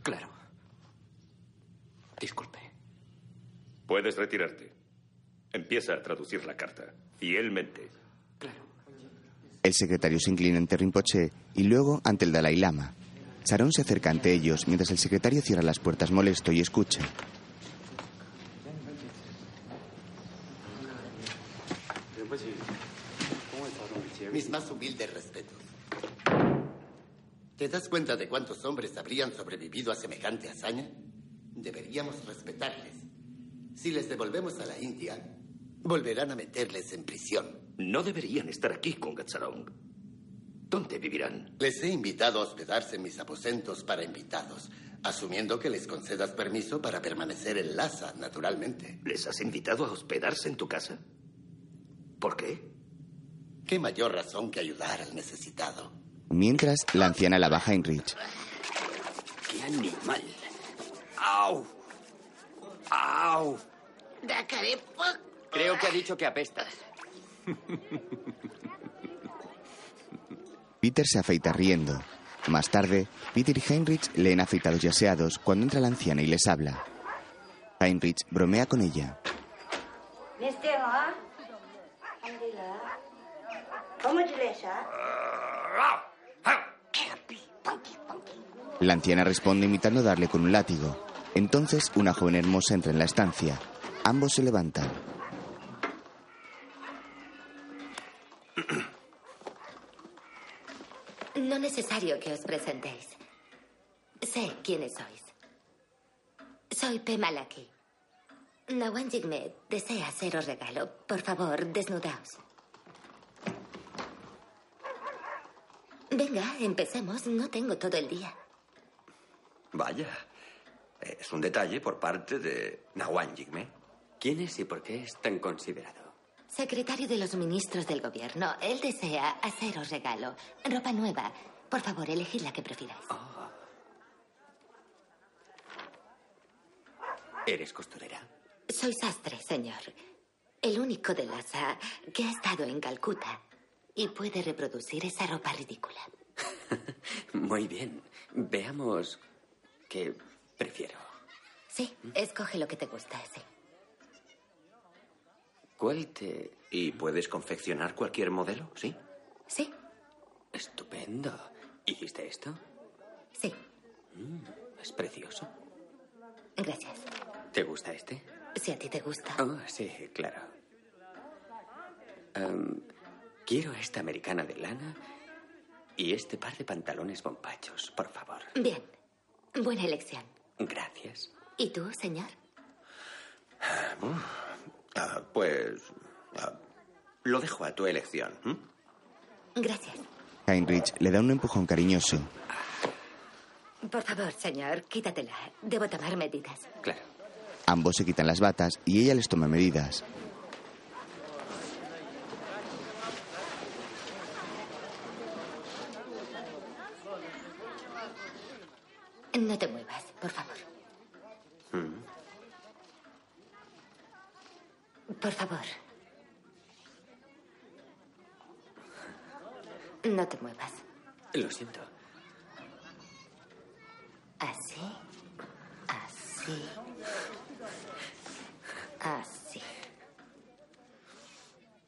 Claro. Disculpe. Puedes retirarte. Empieza a traducir la carta. Fielmente. El secretario se inclina ante Rinpoche y luego ante el Dalai Lama. Sarón se acerca ante ellos mientras el secretario cierra las puertas molesto y escucha. Mis más humildes respetos. ¿Te das cuenta de cuántos hombres habrían sobrevivido a semejante hazaña? Deberíamos respetarles. Si les devolvemos a la India, volverán a meterles en prisión. No deberían estar aquí con Gatsarong. ¿Dónde vivirán? Les he invitado a hospedarse en mis aposentos para invitados, asumiendo que les concedas permiso para permanecer en Lhasa, naturalmente. ¿Les has invitado a hospedarse en tu casa? ¿Por qué? ¿Qué mayor razón que ayudar al necesitado? Mientras, la anciana la baja Heinrich. ¡Qué animal! ¡Au! ¡Au! Creo que ha dicho que apestas. Peter se afeita riendo. Más tarde, Peter y Heinrich leen afeitados y aseados cuando entra la anciana y les habla. Heinrich bromea con ella. La anciana responde imitando darle con un látigo. Entonces, una joven hermosa entra en la estancia. Ambos se levantan. No necesario que os presentéis. Sé quiénes sois. Soy Pemalaki. Nawan Jigme desea haceros regalo. Por favor, desnudaos. Venga, empecemos. No tengo todo el día. Vaya. Es un detalle por parte de Nawan Jigme. ¿Quién es y por qué es tan considerado? Secretario de los ministros del gobierno. Él desea haceros regalo. Ropa nueva. Por favor, elegid la que prefiráis. ¿Eres costurera? Soy sastre, señor. El único de Lhasa que ha estado en Calcuta y puede reproducir esa ropa ridícula. Muy bien. Veamos qué prefiero. Sí, escoge lo que te gusta, sí. ¿Cuál te...? ¿Y puedes confeccionar cualquier modelo? ¿Sí? Sí. Estupendo. ¿Hiciste esto? Sí. Mm, es precioso. Gracias. ¿Te gusta este? Si a ti te gusta. Oh, sí, claro. Em, quiero esta americana de lana y este par de pantalones bombachos, por favor. Bien. Buena elección. Gracias. ¿Y tú, señor? Ah, pues. ah, lo dejo a tu elección. Gracias. Heinrich le da un empujón cariñoso. Por favor, señor, quítatela. Debo tomar medidas. Claro. Ambos se quitan las batas y ella les toma medidas. No te muevas, por favor. Mm. Por favor. No te muevas. Lo siento. Así. Así. Así.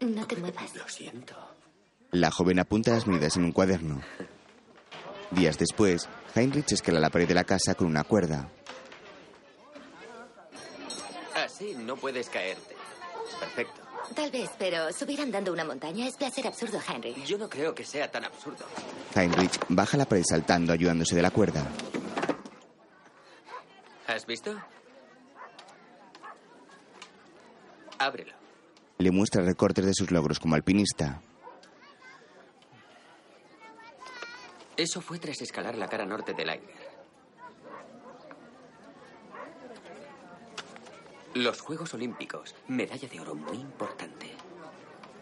No te muevas. Lo siento. La joven apunta las medidas en un cuaderno. Días después, Heinrich escala la pared de la casa con una cuerda. Así no puedes caerte. Perfecto. Tal vez, pero subir andando una montaña es placer absurdo, Henry. Yo no creo que sea tan absurdo. Heinrich baja la pared saltando, ayudándose de la cuerda. ¿Has visto? Ábrelo. Le muestra recortes de sus logros como alpinista. Eso fue tras escalar la cara norte del Eiger. Los Juegos Olímpicos. Medalla de oro muy importante.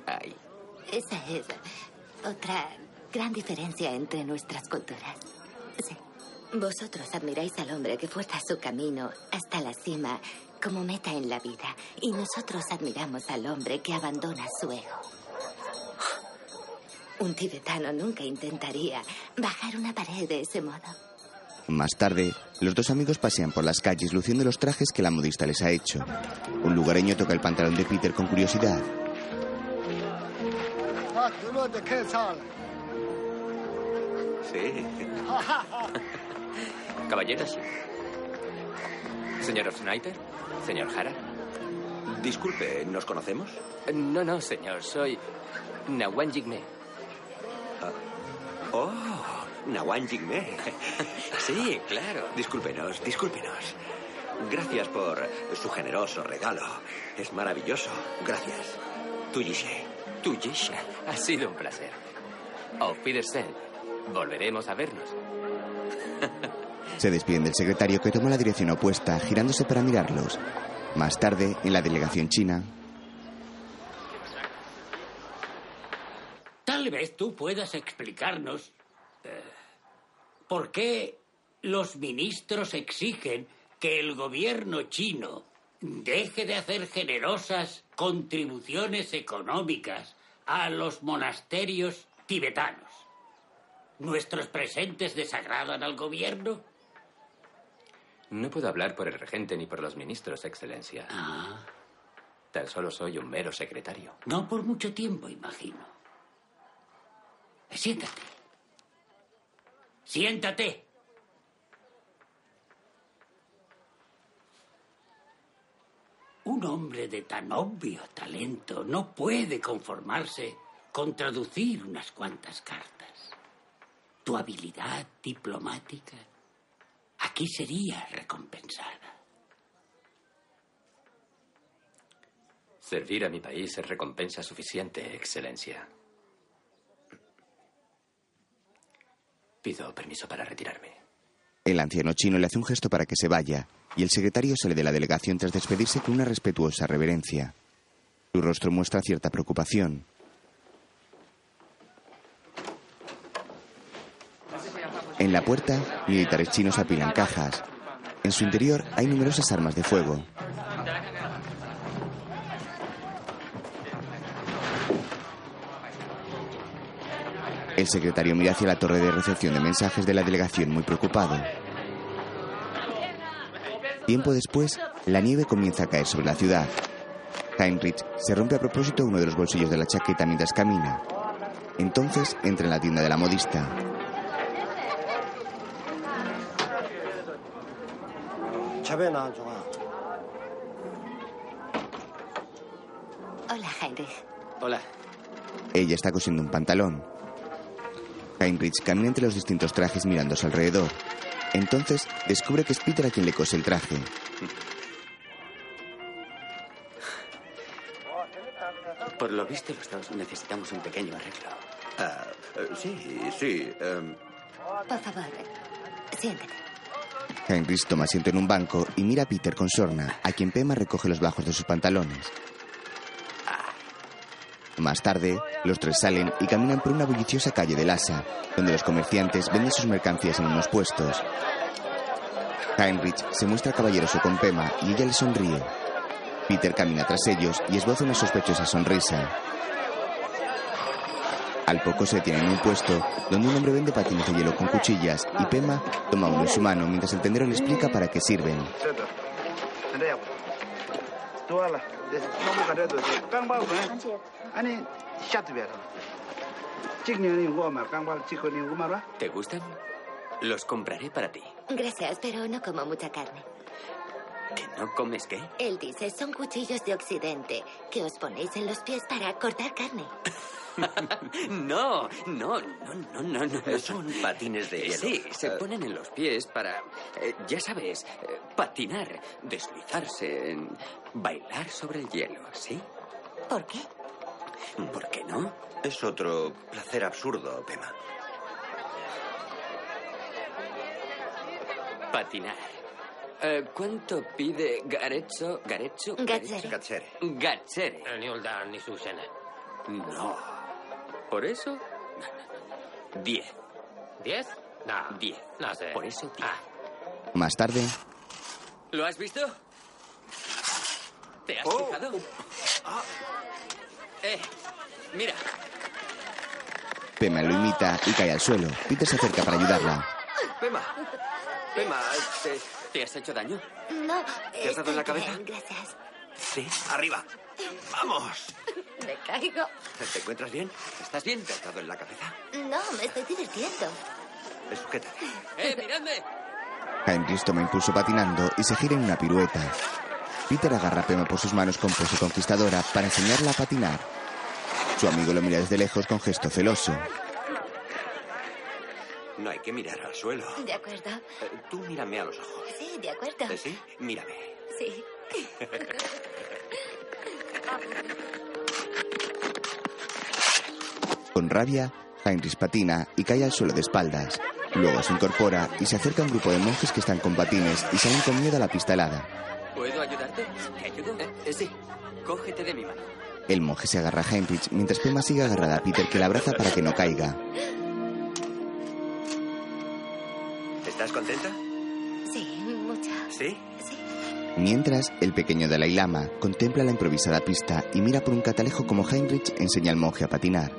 Ahí. Esa es otra gran diferencia entre nuestras culturas. Sí. Vosotros admiráis al hombre que fuerza su camino hasta la cima como meta en la vida. Y nosotros admiramos al hombre que abandona su ego. Un tibetano nunca intentaría bajar una pared de ese modo. Más tarde, los dos amigos pasean por las calles luciendo los trajes que la modista les ha hecho. Un lugareño toca el pantalón de Peter con curiosidad. Sí. Caballeros. Señor Snyder. Señor Hara. Disculpe, ¿nos conocemos? No, no, señor. Soy Nawan Jigme. Oh, Nawan Jigme. Sí, claro. Discúlpenos, discúlpenos. Gracias por su generoso regalo. Es maravilloso. Gracias. Tuyishe. Tuyishe. Ha sido un placer. Auf Wiedersehen. Volveremos a vernos. Se despiden del secretario que toma la dirección opuesta, girándose para mirarlos. Más tarde, en la delegación china, Tal vez tú puedas explicarnos eh, por qué los ministros exigen que el gobierno chino deje de hacer generosas contribuciones económicas a los monasterios tibetanos. ¿Nuestros presentes desagradan al gobierno? No puedo hablar por el regente ni por los ministros, Excelencia. Ah. Tan solo soy un mero secretario. No por mucho tiempo, imagino. Siéntate. Siéntate. Un hombre de tan obvio talento no puede conformarse con traducir unas cuantas cartas. Tu habilidad diplomática aquí sería recompensada. Servir a mi país es recompensa suficiente, Excelencia. Permiso para retirarme. el anciano chino le hace un gesto para que se vaya, y el secretario sale de la delegación tras despedirse con una respetuosa reverencia. Su rostro muestra cierta preocupación. En la puerta, militares chinos apilan cajas. En su interior hay numerosas armas de fuego. El secretario mira hacia la torre de recepción de mensajes de la delegación muy preocupado. Tiempo después, la nieve comienza a caer sobre la ciudad. Heinrich se rompe a propósito uno de los bolsillos de la chaqueta mientras camina. Entonces entra en la tienda de la modista. Hola, Heinrich. Hola. Ella está cosiendo un pantalón. Heinrich camina entre los distintos trajes mirando a su alrededor. Entonces descubre que es Peter a quien le cose el traje. Por lo visto, los dos necesitamos un pequeño arreglo. Ah, eh, sí, sí. em, Por favor, siéntate. Heinrich toma asiento en un banco y mira a Peter con sorna, a quien Pema recoge los bajos de sus pantalones. Más tarde, los tres salen y caminan por una bulliciosa calle de Lhasa, donde los comerciantes venden sus mercancías en unos puestos. Heinrich se muestra caballeroso con Pema y ella le sonríe. Peter camina tras ellos y esboza una sospechosa sonrisa. Al poco se detiene en un puesto donde un hombre vende patines de hielo con cuchillas y Pema toma uno en su mano mientras el tendero le explica para qué sirven. ¿Te gustan? Los compraré para ti. Gracias, pero no como mucha carne. ¿Que no comes qué? Él dice, son cuchillos de Occidente que os ponéis en los pies para cortar carne. No, no, no, no, no, no. Son patines de hielo. Sí, se Eh, ponen en los pies para, eh, ya sabes, eh, patinar, deslizarse, en- bailar sobre el hielo, ¿sí? ¿Por qué? ¿Por qué no? Es otro placer absurdo, Pema. Patinar. Eh, ¿Cuánto pide Garezzo? ¿Garezzo? Gazzere. Gazzere. Gazzere. ni Susana. No. ¿Por eso? Diez. ¿Diez? No. Diez. No sé. Por eso diez. Más tarde, ¿Lo has visto? ¿Te has Oh. fijado? Eh, mira. Pema lo imita y cae al suelo. Peter se acerca para ayudarla. Pema. Pema, ¿te, te has hecho daño? No. ¿Te has dado en la cabeza? bien, gracias. Sí, arriba. ¡Vamos! Me caigo. ¿Te encuentras bien? ¿Estás bien? ¿Te has dado en la cabeza? No, me estoy divirtiendo. Sujétate. ¡Eh, miradme! Heinrich toma impulso patinando y se gira en una pirueta. Peter agarra a Pema por sus manos con pose conquistadora para enseñarla a patinar. Su amigo lo mira desde lejos con gesto celoso. No hay que mirar al suelo. De acuerdo. Eh, Tú mírame a los ojos. Sí, de acuerdo. ¿Eh, ¿Sí? Mírame. Sí. Con rabia, Heinrich patina y cae al suelo de espaldas. Luego se incorpora y se acerca a un grupo de monjes que están con patines y salen con miedo a la pista helada. ¿Puedo ayudarte? ¿Te ayudo? Eh, eh, sí. Cógete de mi mano. El monje se agarra a Heinrich mientras Pema sigue agarrada a Peter que la abraza para que no caiga. ¿Estás contenta? Sí, mucho. ¿Sí? Mientras, el pequeño Dalai Lama contempla la improvisada pista y mira por un catalejo como Heinrich enseña al monje a patinar.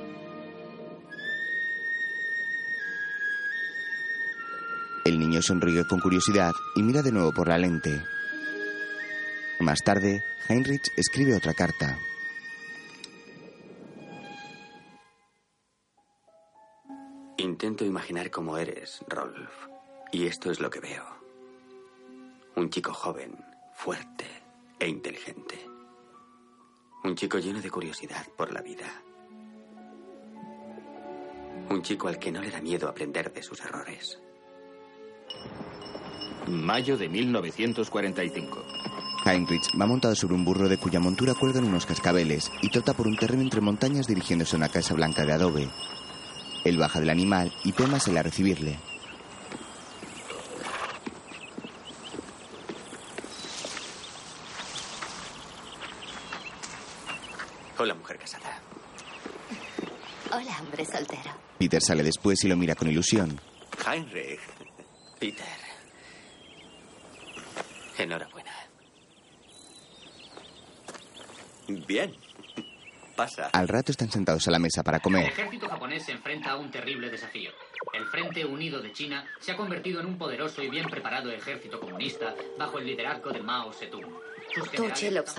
El niño sonríe con curiosidad y mira de nuevo por la lente. Más tarde, Heinrich escribe otra carta. Intento imaginar cómo eres, Rolf. Y esto es lo que veo. Un chico joven, fuerte e inteligente. Un chico lleno de curiosidad por la vida. Un chico al que no le da miedo aprender de sus errores. Mayo de 1945. Heinrich va montado sobre un burro de cuya montura cuelgan unos cascabeles y trota por un terreno entre montañas dirigiéndose a una casa blanca de adobe. Él baja del animal y Pema sale a recibirle. Hola, mujer casada. Hola, hombre soltero. Peter sale después y lo mira con ilusión. Heinrich. Peter. Enhorabuena. Bien. Pasa. Al rato están sentados a la mesa para El comer. ejército japonés se enfrenta a un terrible desafío. El Frente Unido de China se ha convertido en un poderoso y bien preparado ejército comunista bajo el liderazgo de Mao Zedong. Sus generales.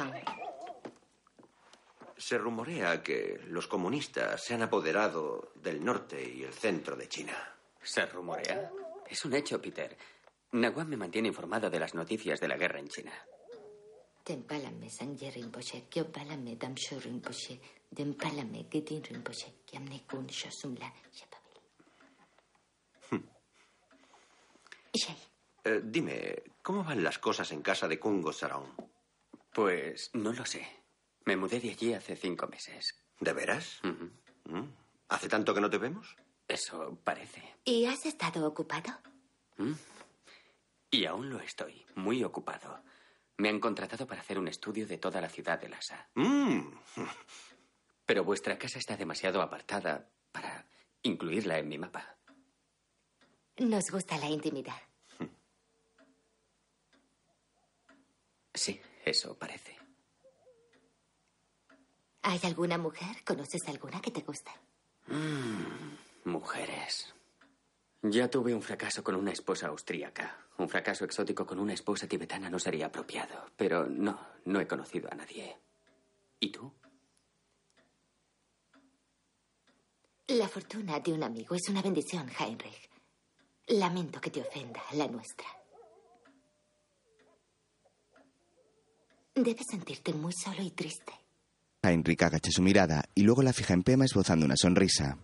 Se rumorea que los comunistas se han apoderado del norte y el centro de China. ¿Se rumorea? Es un hecho, Peter. Naguam me mantiene informado de las noticias de la guerra en China. Tempálame Sangye Rinpoche, Kyopálame Damsho Rinpoche, Dempálame Gedin Rinpoche, Kyamne Kun Shosumla. Eh, dime, ¿cómo van las cosas en casa de Kungo Sarong? Pues no lo sé. Me mudé de allí hace cinco meses. ¿De veras? Mm. ¿Hace tanto que no te vemos? Eso parece. ¿Y has estado ocupado? ¿Mm? Y aún lo estoy, muy ocupado. Me han contratado para hacer un estudio de toda la ciudad de Lhasa. Mm. Pero vuestra casa está demasiado apartada para incluirla en mi mapa. Nos gusta la intimidad. Sí, eso parece. ¿Hay alguna mujer? ¿Conoces alguna que te guste? Mm, mujeres. Ya tuve un fracaso con una esposa austríaca. Un fracaso exótico con una esposa tibetana no sería apropiado. Pero no, no he conocido a nadie. ¿Y tú? La fortuna de un amigo es una bendición, Heinrich. Lamento que te ofenda la nuestra. Debes sentirte muy solo y triste. Heinrich agacha su mirada y luego la fija en Pema esbozando una sonrisa.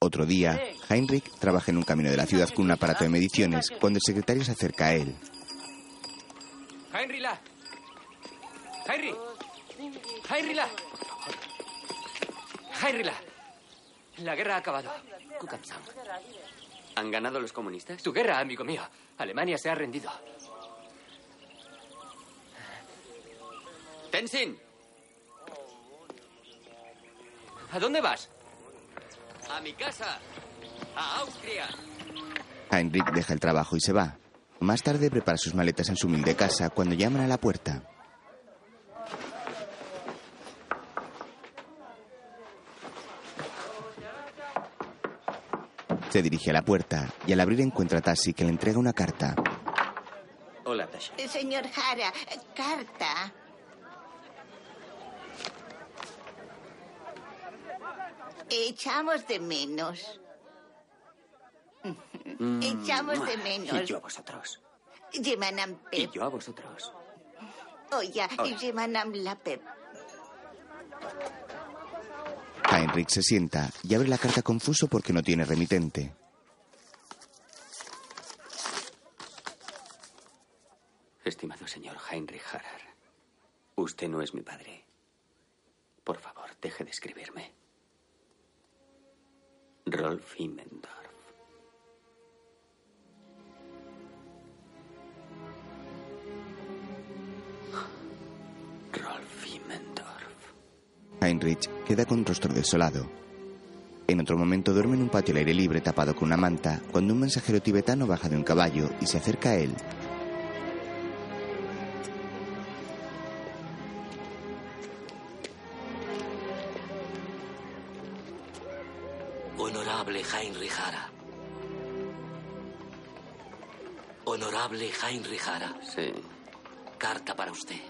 Otro día, Heinrich trabaja en un camino de la ciudad con un aparato de mediciones cuando el secretario se acerca a él. Heinrila. Heinri. Heinrila. Heinrila. La guerra ha acabado. ¿Han ganado los comunistas? Tu guerra, amigo mío. Alemania se ha rendido. Tenzin. ¿A dónde vas? A mi casa. A Austria. Heinrich deja el trabajo y se va. Más tarde prepara sus maletas en su humilde casa cuando llaman a la puerta. Se dirige a la puerta y al abrir encuentra a Tassi que le entrega una carta. Hola, Tasha. Eh, Señor Jara, eh, carta. Echamos de menos. Echamos de menos. Y yo a vosotros. Yemanam Y Pep. yo a vosotros. Oya. Yemanam la Pep. Heinrich se sienta y abre la carta confuso porque no tiene remitente. Estimado señor Heinrich Harrer, usted no es mi padre. Por favor, deje de escribirme. Rolf Immendorf. Rolf Immendorf. Heinrich queda con rostro desolado. En otro momento duerme en un patio al aire libre tapado con una manta cuando un mensajero tibetano baja de un caballo y se acerca a él. Honorable Heinrich Hara. Honorable Heinrich Hara. Sí. Carta para usted.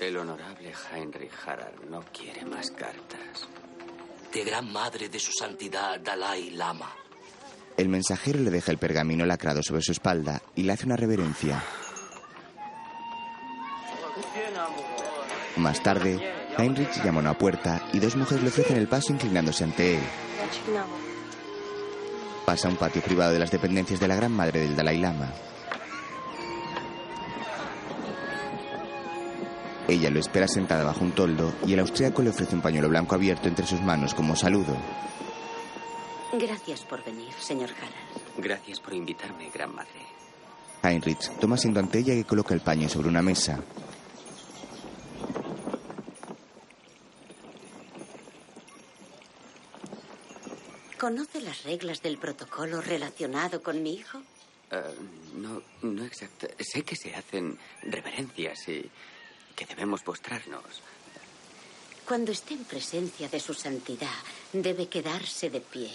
El honorable Heinrich Harrer no quiere más cartas. De gran madre de su santidad Dalai Lama. El mensajero le deja el pergamino lacrado sobre su espalda y le hace una reverencia. Más tarde, Heinrich llama a una puerta y dos mujeres le ofrecen el paso inclinándose ante él. Pasa a un patio privado de las dependencias de la Gran Madre del Dalai Lama. Ella lo espera sentada bajo un toldo y el austríaco le ofrece un pañuelo blanco abierto entre sus manos como saludo. Gracias por venir, señor Harald. Gracias por invitarme, gran madre. Heinrich toma asiento ante ella y coloca el paño sobre una mesa. ¿Conoce las reglas del protocolo relacionado con mi hijo? Eh, no, no exacto. Sé que se hacen reverencias y que debemos postrarnos. Cuando esté en presencia de su santidad, debe quedarse de pie,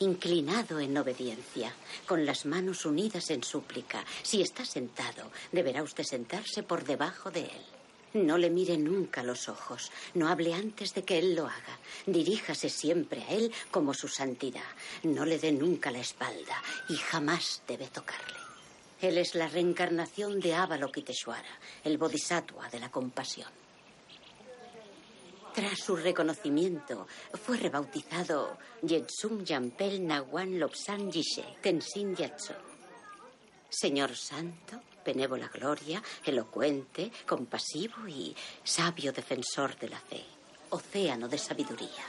inclinado en obediencia, con las manos unidas en súplica. Si está sentado, deberá usted sentarse por debajo de él. No le mire nunca los ojos, no hable antes de que él lo haga. Diríjase siempre a él como su santidad. No le dé nunca la espalda y jamás debe tocarle. Él es la reencarnación de Avalokiteshvara, el bodhisattva de la compasión. Tras su reconocimiento, fue rebautizado Yetsum Yampel Nawan Lobsan Yishe, Tenzin Yatso. Señor Santo, benévola gloria, elocuente, compasivo y sabio defensor de la fe, océano de sabiduría.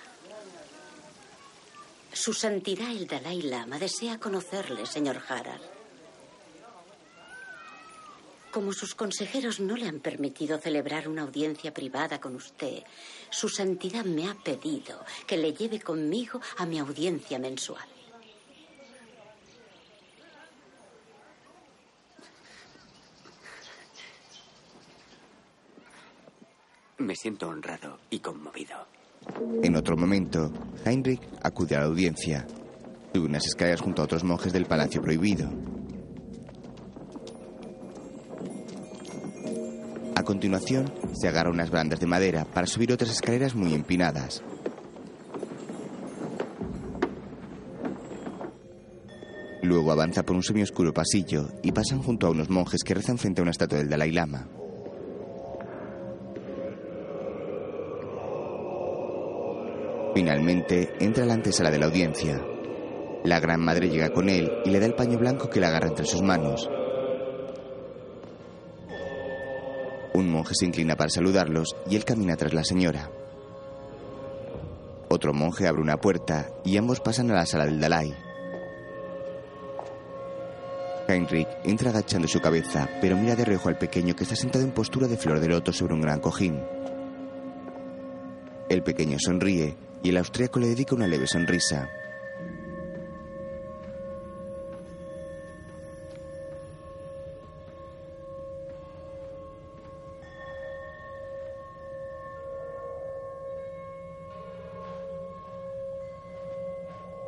Su santidad el Dalai Lama desea conocerle, señor Harald. Como sus consejeros no le han permitido celebrar una audiencia privada con usted, su santidad me ha pedido que le lleve conmigo a mi audiencia mensual. Me siento honrado y conmovido. En otro momento, Heinrich acude a la audiencia. Sube unas escaleras junto a otros monjes del Palacio Prohibido. A continuación, se agarra unas barandas de madera para subir otras escaleras muy empinadas. Luego avanza por un semioscuro pasillo y pasan junto a unos monjes que rezan frente a una estatua del Dalai Lama. Finalmente, entra a la antesala de la audiencia. La gran madre llega con él y le da el paño blanco que le agarra entre sus manos. Un monje se inclina para saludarlos y él camina tras la señora. Otro monje abre una puerta y ambos pasan a la sala del Dalai. Heinrich entra agachando su cabeza, pero mira de reojo al pequeño que está sentado en postura de flor de loto sobre un gran cojín. El pequeño sonríe y el austríaco le dedica una leve sonrisa.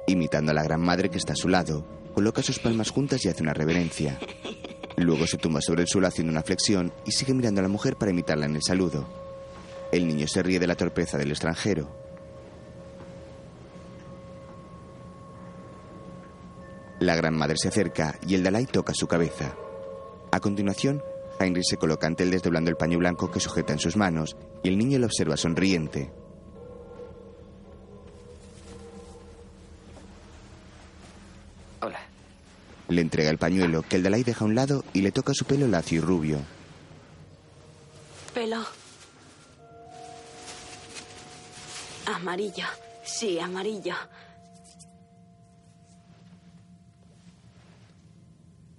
Imitando a la gran madre que está a su lado, coloca sus palmas juntas y hace una reverencia. Luego se tumba sobre el suelo haciendo una flexión y sigue mirando a la mujer para imitarla en el saludo. El niño se ríe de la torpeza del extranjero. La gran madre se acerca y el Dalai toca su cabeza. A continuación, Heinrich se coloca ante él desdoblando el paño blanco que sujeta en sus manos y el niño lo observa sonriente. Hola. Le entrega el pañuelo que el Dalai deja a un lado y le toca su pelo lacio y rubio. Pelo. Amarillo. Sí, amarillo.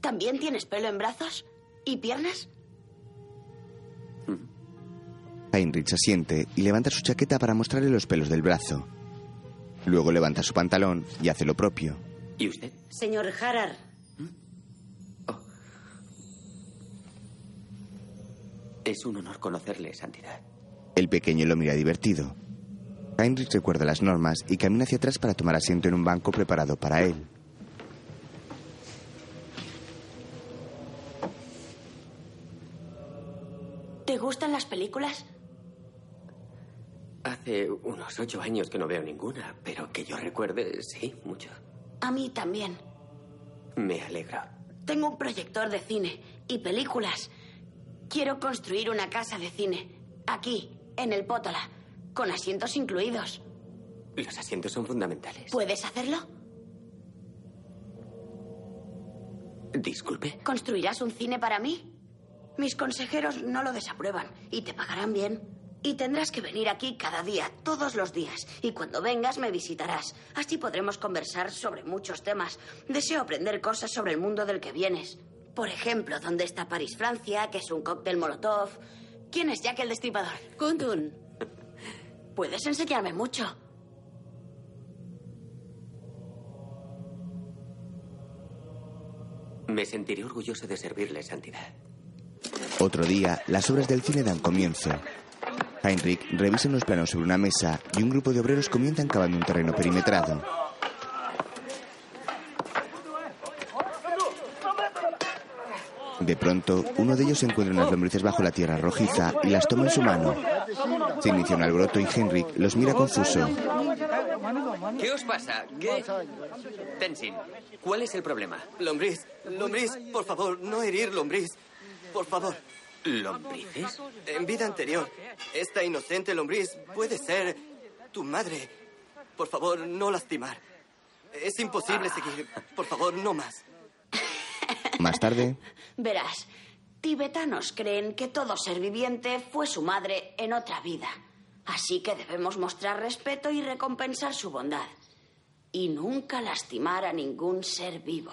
¿También tienes pelo en brazos? ¿Y piernas? Heinrich asiente y levanta su chaqueta para mostrarle los pelos del brazo. Luego levanta su pantalón y hace lo propio. ¿Y usted? Señor Harar. Es un honor conocerle, Santidad. El pequeño lo mira divertido. Heinrich recuerda las normas y camina hacia atrás para tomar asiento en un banco preparado para él. Gustan las películas? Hace unos ocho años que no veo ninguna, pero que yo recuerde, sí, mucho. A mí también. Me alegro. Tengo un proyector de cine y películas. Quiero construir una casa de cine. Aquí, en el Pótola, con asientos incluidos. Los asientos son fundamentales. ¿Puedes hacerlo? Disculpe. ¿Construirás un cine para mí? Mis consejeros no lo desaprueban y te pagarán bien. Y tendrás que venir aquí cada día, todos los días. Y cuando vengas me visitarás. Así podremos conversar sobre muchos temas. Deseo aprender cosas sobre el mundo del que vienes. Por ejemplo, ¿dónde está París, Francia? ¿Qué es un cóctel Molotov? ¿Quién es Jack el Destripador? Kundun. Puedes enseñarme mucho. Me sentiré orgulloso de servirle, Santidad. Otro día, las obras del cine dan comienzo. Heinrich revisa unos planos sobre una mesa y un grupo de obreros comienzan cavando un terreno perimetrado. De pronto, uno de ellos encuentra unas lombrices bajo la tierra rojiza y las toma en su mano. Se inicia un alboroto y Heinrich los mira confuso. ¿Qué os pasa? ¿Qué? Tenzin, ¿cuál es el problema? Lombriz, lombriz, por favor, no herir lombriz. Por favor. ¿Lombrices? En vida anterior, esta inocente lombriz puede ser tu madre. Por favor, no lastimar. Es imposible seguir. Por favor, no más. Más tarde, Verás, tibetanos creen que todo ser viviente fue su madre en otra vida. Así que debemos mostrar respeto y recompensar su bondad. Y nunca lastimar a ningún ser vivo.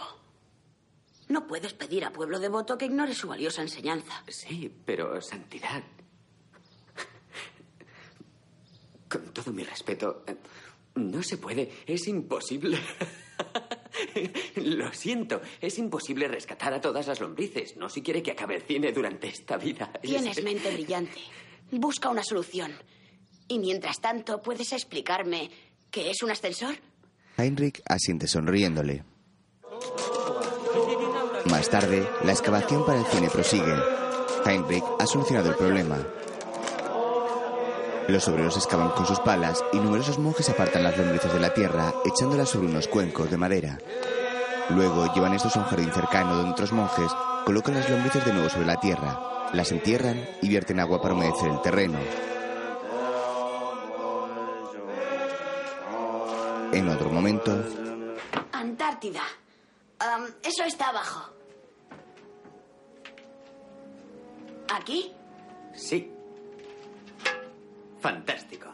No puedes pedir a pueblo devoto que ignore su valiosa enseñanza. Sí, pero Santidad. Con todo mi respeto, no se puede, es imposible. Lo siento, es imposible rescatar a todas las lombrices, no si quiere que acabe el cine durante esta vida. Es- Tienes mente brillante. Busca una solución. Y mientras tanto, ¿puedes explicarme qué es un ascensor? Heinrich asiente sonriéndole. Más tarde, la excavación para el cine prosigue. Heinrich ha solucionado el problema. Los obreros excavan con sus palas y numerosos monjes apartan las lombrices de la tierra echándolas sobre unos cuencos de madera. Luego llevan estos a un jardín cercano donde otros monjes colocan las lombrices de nuevo sobre la tierra, las entierran y vierten agua para humedecer el terreno. En otro momento, Antártida. Eso está abajo. ¿Aquí? Sí. Fantástico.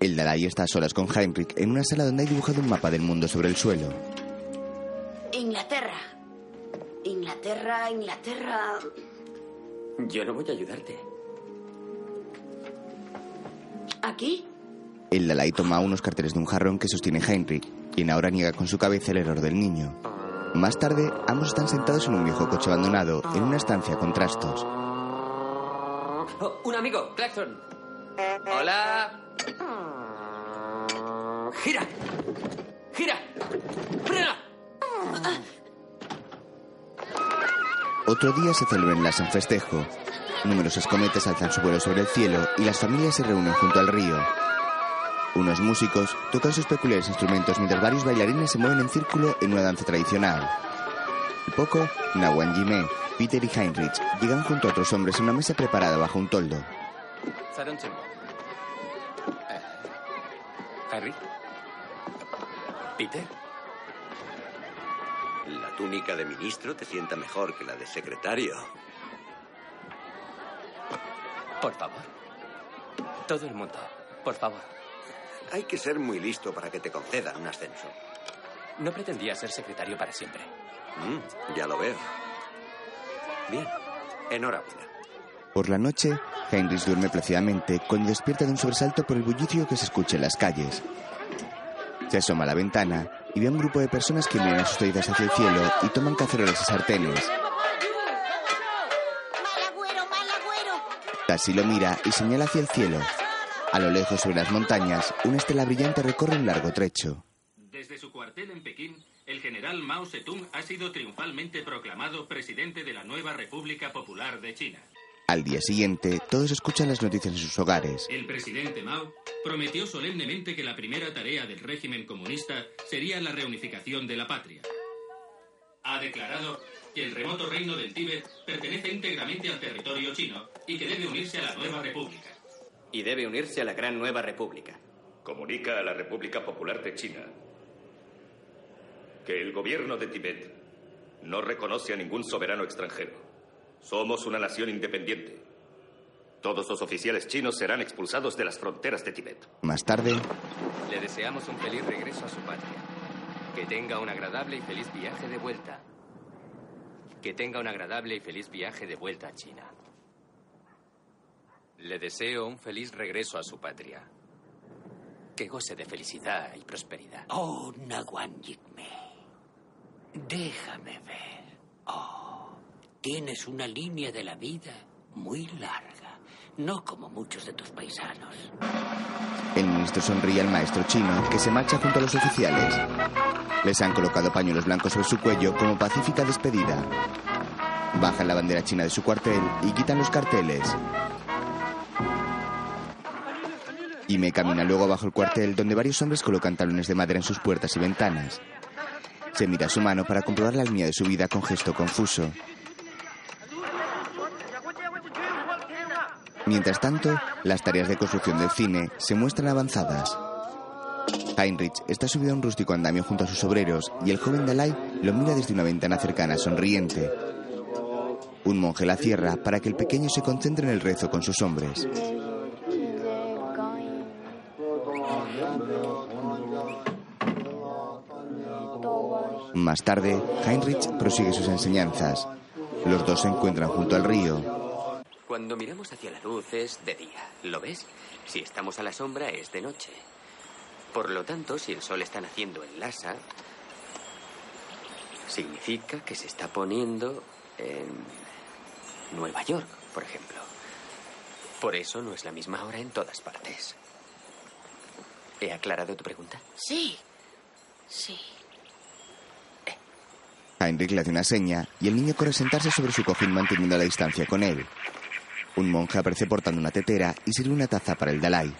el Dalai está a solas con Heinrich en una sala donde hay dibujado un mapa del mundo sobre el suelo. Inglaterra. Inglaterra, Inglaterra. Yo no voy a ayudarte. ¿Aquí? El Dalai toma unos carteles de un jarrón que sostiene Heinrich, quien ahora niega con su cabeza el error del niño. Más tarde, ambos están sentados en un viejo coche abandonado, en una estancia con trastos. Oh, un amigo, Claxon. Hola. Gira. Gira. Frena. Otro día se celebra en Lhasa un festejo. Numerosas cometas alzan su vuelo sobre el cielo y las familias se reúnen junto al río. Unos músicos tocan sus peculiares instrumentos mientras varios bailarines se mueven en círculo en una danza tradicional. Al poco, Nawan Jime, Peter y Heinrich llegan junto a otros hombres a una mesa preparada bajo un toldo. Saron Chembo. Eh, Harry. Peter. La túnica de ministro te sienta mejor que la de secretario. Por favor. Todo el mundo. Por favor. Hay que ser muy listo para que te concedan un ascenso. No pretendía ser secretario para siempre. Mm, ya lo veo. Bien. Enhorabuena. Por la noche, Heinrich duerme plácidamente cuando despierta de un sobresalto por el bullicio que se escucha en las calles. Se asoma a la ventana y ve a un grupo de personas que miran asustaditas hacia el cielo y toman cacerolas y sartenes. Tassi lo mira y señala hacia el cielo. A lo lejos, sobre las montañas, una estela brillante recorre un largo trecho. Desde su cuartel en Pekín, el general Mao Zedong ha sido triunfalmente proclamado presidente de la nueva República Popular de China. Al día siguiente, todos escuchan las noticias en sus hogares. El presidente Mao prometió solemnemente que la primera tarea del régimen comunista sería la reunificación de la patria. Ha declarado que el remoto reino del Tíbet pertenece íntegramente al territorio chino y que debe unirse a la nueva república. Y debe unirse a la gran nueva república. Comunica a la República Popular de China que el gobierno de Tibet no reconoce a ningún soberano extranjero. Somos una nación independiente. Todos los oficiales chinos serán expulsados de las fronteras de Tibet. Más tarde, Le deseamos un feliz regreso a su patria. Que tenga un agradable y feliz viaje de vuelta. Que tenga un agradable y feliz viaje de vuelta a China. Le deseo un feliz regreso a su patria. Que goce de felicidad y prosperidad. Oh, Naguan Yigme. Déjame ver. Oh, tienes una línea de la vida muy larga. No como muchos de tus paisanos. el ministro sonríe al maestro chino que se marcha junto a los oficiales. Les han colocado pañuelos blancos sobre su cuello como pacífica despedida. Bajan la bandera china de su cuartel y quitan los carteles. Ime camina luego bajo el cuartel donde varios hombres colocan talones de madera en sus puertas y ventanas. Se mira su mano para comprobar la línea de su vida con gesto confuso. Mientras tanto, las tareas de construcción del cine se muestran avanzadas. Heinrich está subido a un rústico andamio junto a sus obreros y el joven Dalai lo mira desde una ventana cercana sonriente. Un monje la cierra para que el pequeño se concentre en el rezo con sus hombres. Más tarde, Heinrich prosigue sus enseñanzas. Los dos se encuentran junto al río. Cuando miramos hacia la luz es de día. ¿Lo ves? Si estamos a la sombra es de noche. Por lo tanto, si el sol está naciendo en Lhasa, significa que se está poniendo en Nueva York, por ejemplo. Por eso no es la misma hora en todas partes. ¿He aclarado tu pregunta? Sí. Sí. Heinrich le hace una seña y el niño corre a sentarse sobre su cojín manteniendo la distancia con él. Un monje aparece portando una tetera y sirve una taza para el Dalai.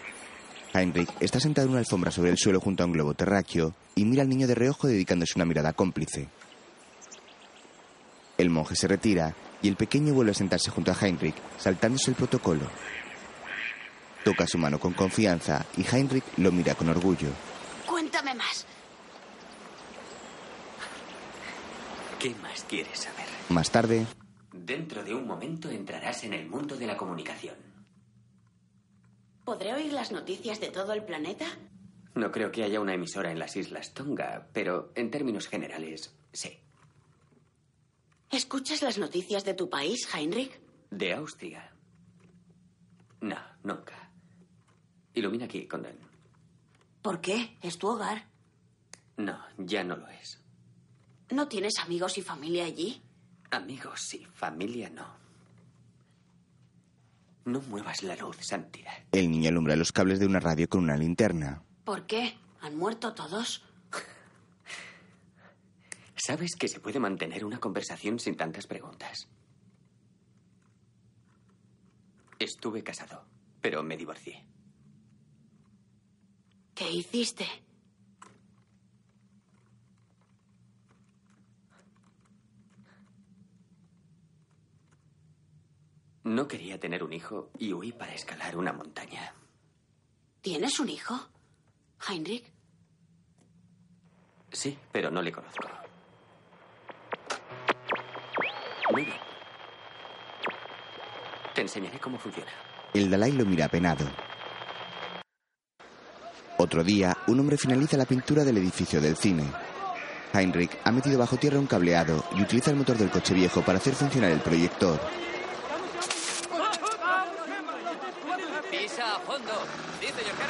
Heinrich está sentado en una alfombra sobre el suelo junto a un globo terráqueo y mira al niño de reojo dedicándose una mirada cómplice. El monje se retira y el pequeño vuelve a sentarse junto a Heinrich, saltándose el protocolo. Toca su mano con confianza y Heinrich lo mira con orgullo. Cuéntame más. ¿Qué más quieres saber? Más tarde, Dentro de un momento entrarás en el mundo de la comunicación. ¿Podré oír las noticias de todo el planeta? No creo que haya una emisora en las Islas Tonga, pero en términos generales, sí. ¿Escuchas las noticias de tu país, Heinrich? ¿De Austria? No, nunca. Ilumina aquí, Condon. ¿Por qué? Es tu hogar. No, ya no lo es. ¿No tienes amigos y familia allí? Amigos sí, familia no. No muevas la luz, Santidad. El niño alumbra los cables de una radio con una linterna. ¿Por qué? ¿Han muerto todos? ¿Sabes que se puede mantener una conversación sin tantas preguntas? Estuve casado, pero me divorcié. ¿Qué hiciste? No quería tener un hijo y huí para escalar una montaña. ¿Tienes un hijo? Heinrich. Sí, pero no le conozco. Muy bien. Te enseñaré cómo funciona. El Dalai lo mira apenado. Otro día, un hombre finaliza la pintura del edificio del cine. Heinrich ha metido bajo tierra un cableado y utiliza el motor del coche viejo para hacer funcionar el proyector. Pisa a fondo. Sí, señor.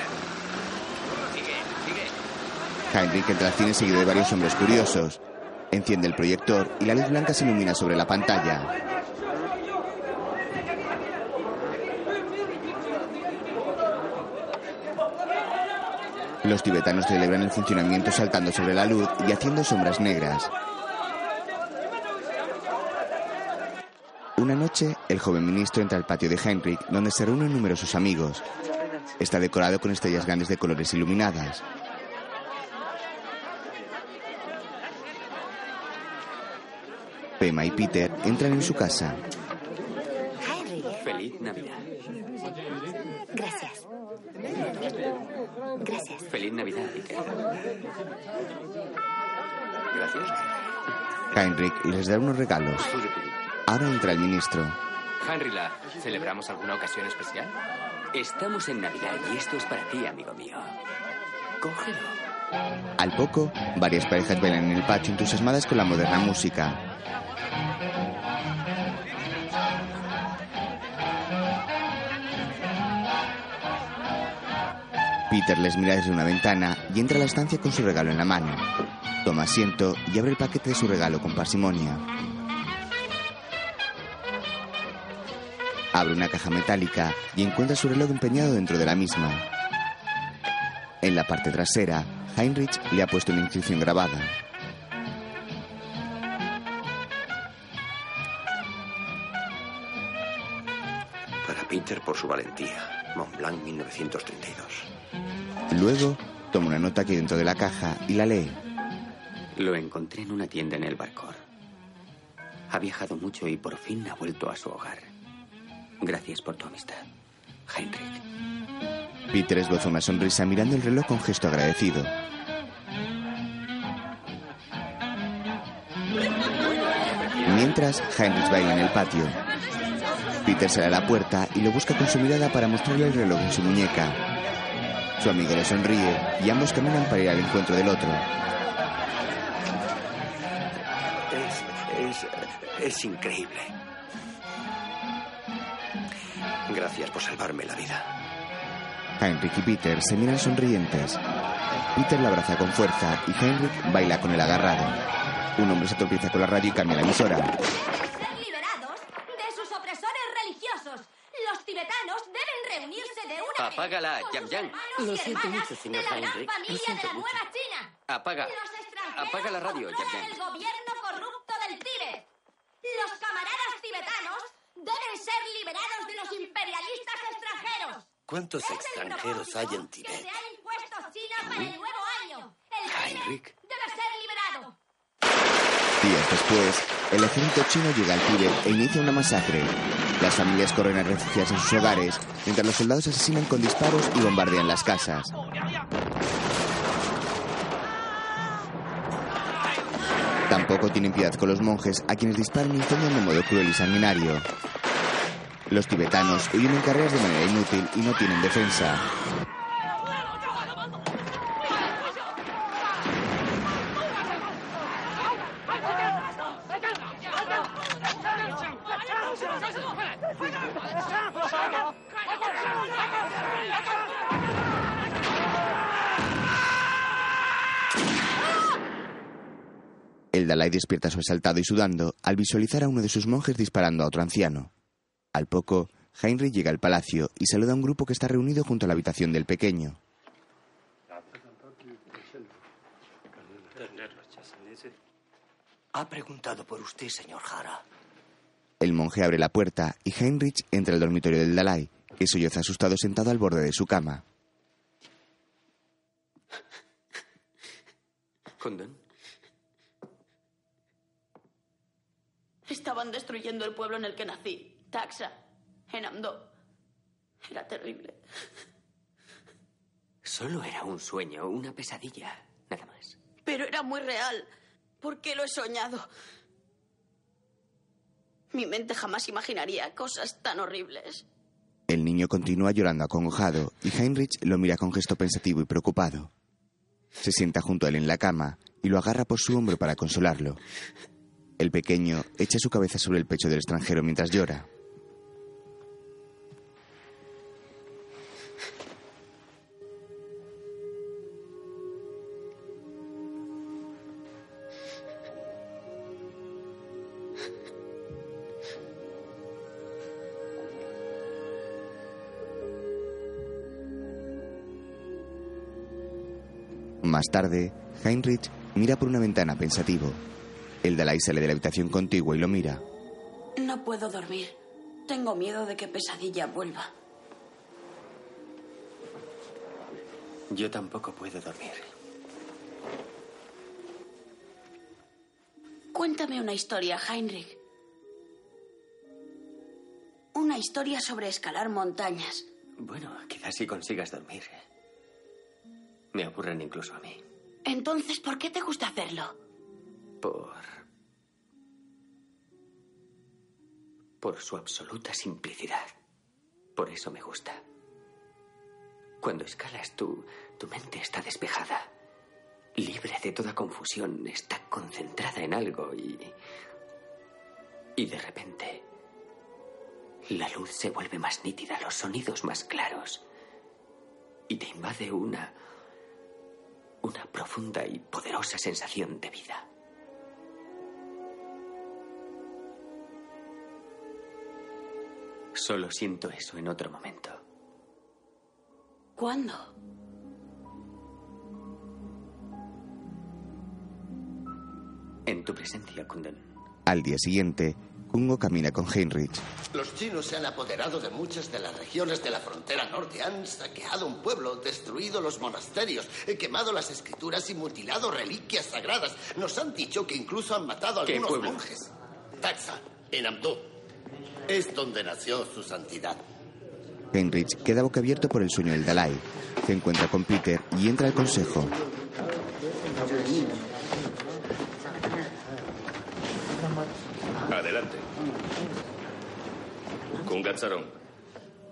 Heinrich entra al cine seguido de varios hombres curiosos. Enciende el proyector y la luz blanca se ilumina sobre la pantalla. Los tibetanos celebran el funcionamiento saltando sobre la luz y haciendo sombras negras. Una noche, el joven ministro entra al patio de Heinrich, donde se reúnen numerosos amigos. Está decorado con estrellas grandes de colores iluminadas. Pema y Peter entran en su casa. Feliz Navidad. Gracias. Gracias. Feliz Navidad, Peter. Gracias. Heinrich les da unos regalos. Ahora entra el ministro. Henrila, ¿celebramos alguna ocasión especial? Estamos en Navidad y esto es para ti, amigo mío. Cógelo. Al poco, varias parejas bailan en el patio entusiasmadas con la moderna música. Peter les mira desde una ventana y entra a la estancia con su regalo en la mano. Toma asiento y abre el paquete de su regalo con parsimonia. Abre una caja metálica y encuentra su reloj empeñado dentro de la misma. En la parte trasera, Heinrich le ha puesto una inscripción grabada. Para Peter por su valentía. Mont Blanc 1932. Luego, toma una nota que dentro de la caja y la lee. Lo encontré en una tienda en el Barcor. Ha viajado mucho y por fin ha vuelto a su hogar. Gracias por tu amistad, Heinrich. Peter esboza una sonrisa mirando el reloj con gesto agradecido. Mientras, Heinrich baila en el patio. Peter sale a la puerta y lo busca con su mirada para mostrarle el reloj en su muñeca. Su amigo le sonríe y ambos caminan para ir al encuentro del otro. Es, es, es increíble. Gracias por salvarme la vida. Heinrich y Peter se miran sonrientes. Peter la abraza con fuerza y Heinrich baila con el agarrado. Un hombre se tropieza con la radio y cambia la emisora. liberados de sus opresores religiosos. Los tibetanos deben reunirse de una vez Apágala, Yam sus Yam. hermanas Lo y siento mucho, señor de la gran. Lo familia siento de la mucho. Nueva China. Apaga. Los Apaga la radio, controlan Yam. el gobierno corrupto del Tíbet. Los camaradas tibetanos deben ser liberados de los imperialistas extranjeros. ¿Cuántos Es extranjeros hay en que Tibet? se ha impuesto China para el nuevo año. El Heinrich. debe ser liberado. Días después, el ejército chino llega al Tíbet e inicia una masacre. Las familias corren a refugiarse en sus hogares, mientras los soldados asesinan con disparos y bombardean las casas. Tampoco tienen piedad con los monjes, a quienes disparan incendian de modo cruel y sanguinario. Los tibetanos huyen en carreras de manera inútil y no tienen defensa. Dalai despierta sobresaltado y sudando al visualizar a uno de sus monjes disparando a otro anciano. Al poco, Heinrich llega al palacio y saluda a un grupo que está reunido junto a la habitación del pequeño. Ha preguntado por usted, señor Jara. El monje abre la puerta y Heinrich entra al dormitorio del Dalai, que solloza asustado sentado al borde de su cama. ¿Condon? Estaban destruyendo el pueblo en el que nací, Taxa, en Amdo. Era terrible. Solo era un sueño, una pesadilla, nada más. Pero era muy real. ¿Por qué lo he soñado? Mi mente jamás imaginaría cosas tan horribles. El niño continúa llorando acongojado y Heinrich lo mira con gesto pensativo y preocupado. Se sienta junto a él en la cama y lo agarra por su hombro para consolarlo. El pequeño echa su cabeza sobre el pecho del extranjero mientras llora. Más tarde, Heinrich mira por una ventana pensativo. El Dalai sale de la habitación contigua y lo mira. No puedo dormir. Tengo miedo de que pesadilla vuelva. Yo tampoco puedo dormir. Cuéntame una historia, Heinrich. Una historia sobre escalar montañas. Bueno, quizás si consigas dormir. Me aburren incluso a mí. Entonces, ¿por qué te gusta hacerlo? Por. Por su absoluta simplicidad. Por eso me gusta. Cuando escalas, tu, tu mente está despejada, libre de toda confusión, está concentrada en algo y. Y de repente. La luz se vuelve más nítida, los sonidos más claros. Y te invade una. una profunda y poderosa sensación de vida. Solo siento eso en otro momento. ¿Cuándo? En tu presencia, Kunden. Al día siguiente, Kungo camina con Heinrich. Los chinos se han apoderado de muchas de las regiones de la frontera norte, han saqueado un pueblo, destruido los monasterios, quemado las escrituras y mutilado reliquias sagradas. Nos han dicho que incluso han matado a ¿Qué algunos pueblo? monjes. Taxa, en Amdú. Es donde nació su santidad. Heinrich queda boca abierto por el sueño del Dalai. Se encuentra con Peter y entra al consejo. Adelante. Kungatsarong,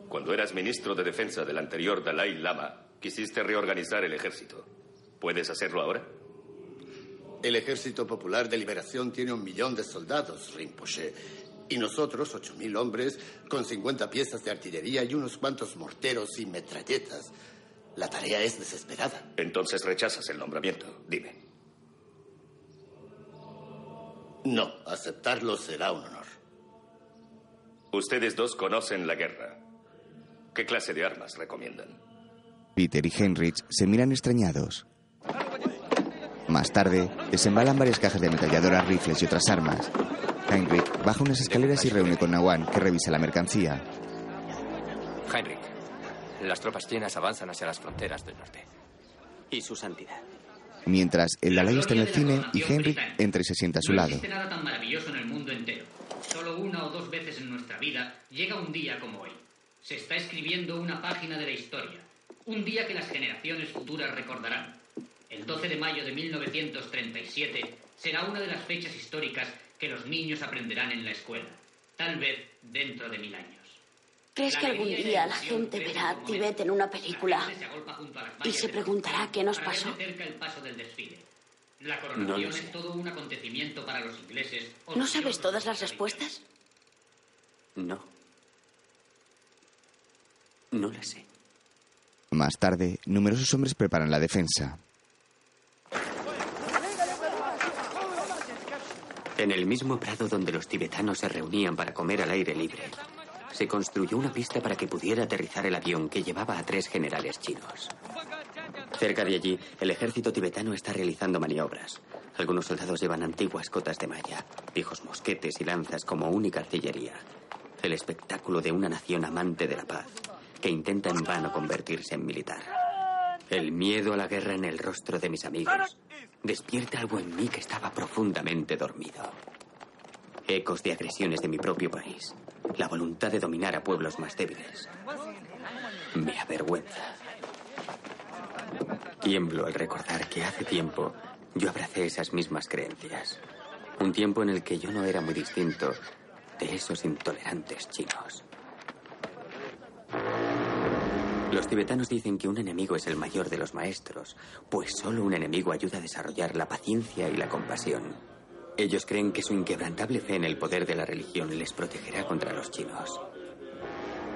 cuando eras ministro de defensa del anterior Dalai Lama, quisiste reorganizar el ejército. ¿Puedes hacerlo ahora? El Ejército Popular de Liberación tiene un millón de soldados, Rinpoche. Y nosotros, ocho mil hombres, con 50 piezas de artillería y unos cuantos morteros y metralletas. La tarea es desesperada. Entonces rechazas el nombramiento. Dime. No, aceptarlo será un honor. Ustedes dos conocen la guerra. ¿Qué clase de armas recomiendan? Peter y Heinrich se miran extrañados. Más tarde, desembalan varias cajas de ametralladoras, rifles y otras armas. Heinrich baja unas escaleras y reúne con Nawan, que revisa la mercancía. Heinrich, las tropas chinas avanzan hacia las fronteras del norte. Y su santidad. Mientras, el Dalai está en el cine y Heinrich entra y se sienta a su No lado. existe nada tan maravilloso en el mundo entero. Solo una o dos veces en nuestra vida llega un día como hoy. Se está escribiendo una página de la historia. Un día que las generaciones futuras recordarán. El 12 de mayo de 1937 será una de las fechas históricas que los niños aprenderán en la escuela. Tal vez dentro de mil años. ¿Crees que algún día la gente verá a Tibet en una película y se preguntará qué nos pasó? el paso del desfile. La No coronación sé. es todo un acontecimiento para los ingleses. ¿No sabes todas las respuestas? No. No la sé. Más tarde, numerosos hombres preparan la defensa. En el mismo prado donde los tibetanos se reunían para comer al aire libre, se construyó una pista para que pudiera aterrizar el avión que llevaba a tres generales chinos. Cerca de allí, el ejército tibetano está realizando maniobras. Algunos soldados llevan antiguas cotas de malla, viejos mosquetes y lanzas como única artillería. El espectáculo de una nación amante de la paz que intenta en vano convertirse en militar. El miedo a la guerra en el rostro de mis amigos despierta algo en mí que estaba profundamente dormido. Ecos de agresiones de mi propio país. La voluntad de dominar a pueblos más débiles. Me avergüenza. Tiemblo al recordar que hace tiempo yo abracé esas mismas creencias. Un tiempo en el que yo no era muy distinto de esos intolerantes chinos. Los tibetanos dicen que un enemigo es el mayor de los maestros, pues solo un enemigo ayuda a desarrollar la paciencia y la compasión. Ellos creen que su inquebrantable fe en el poder de la religión les protegerá contra los chinos.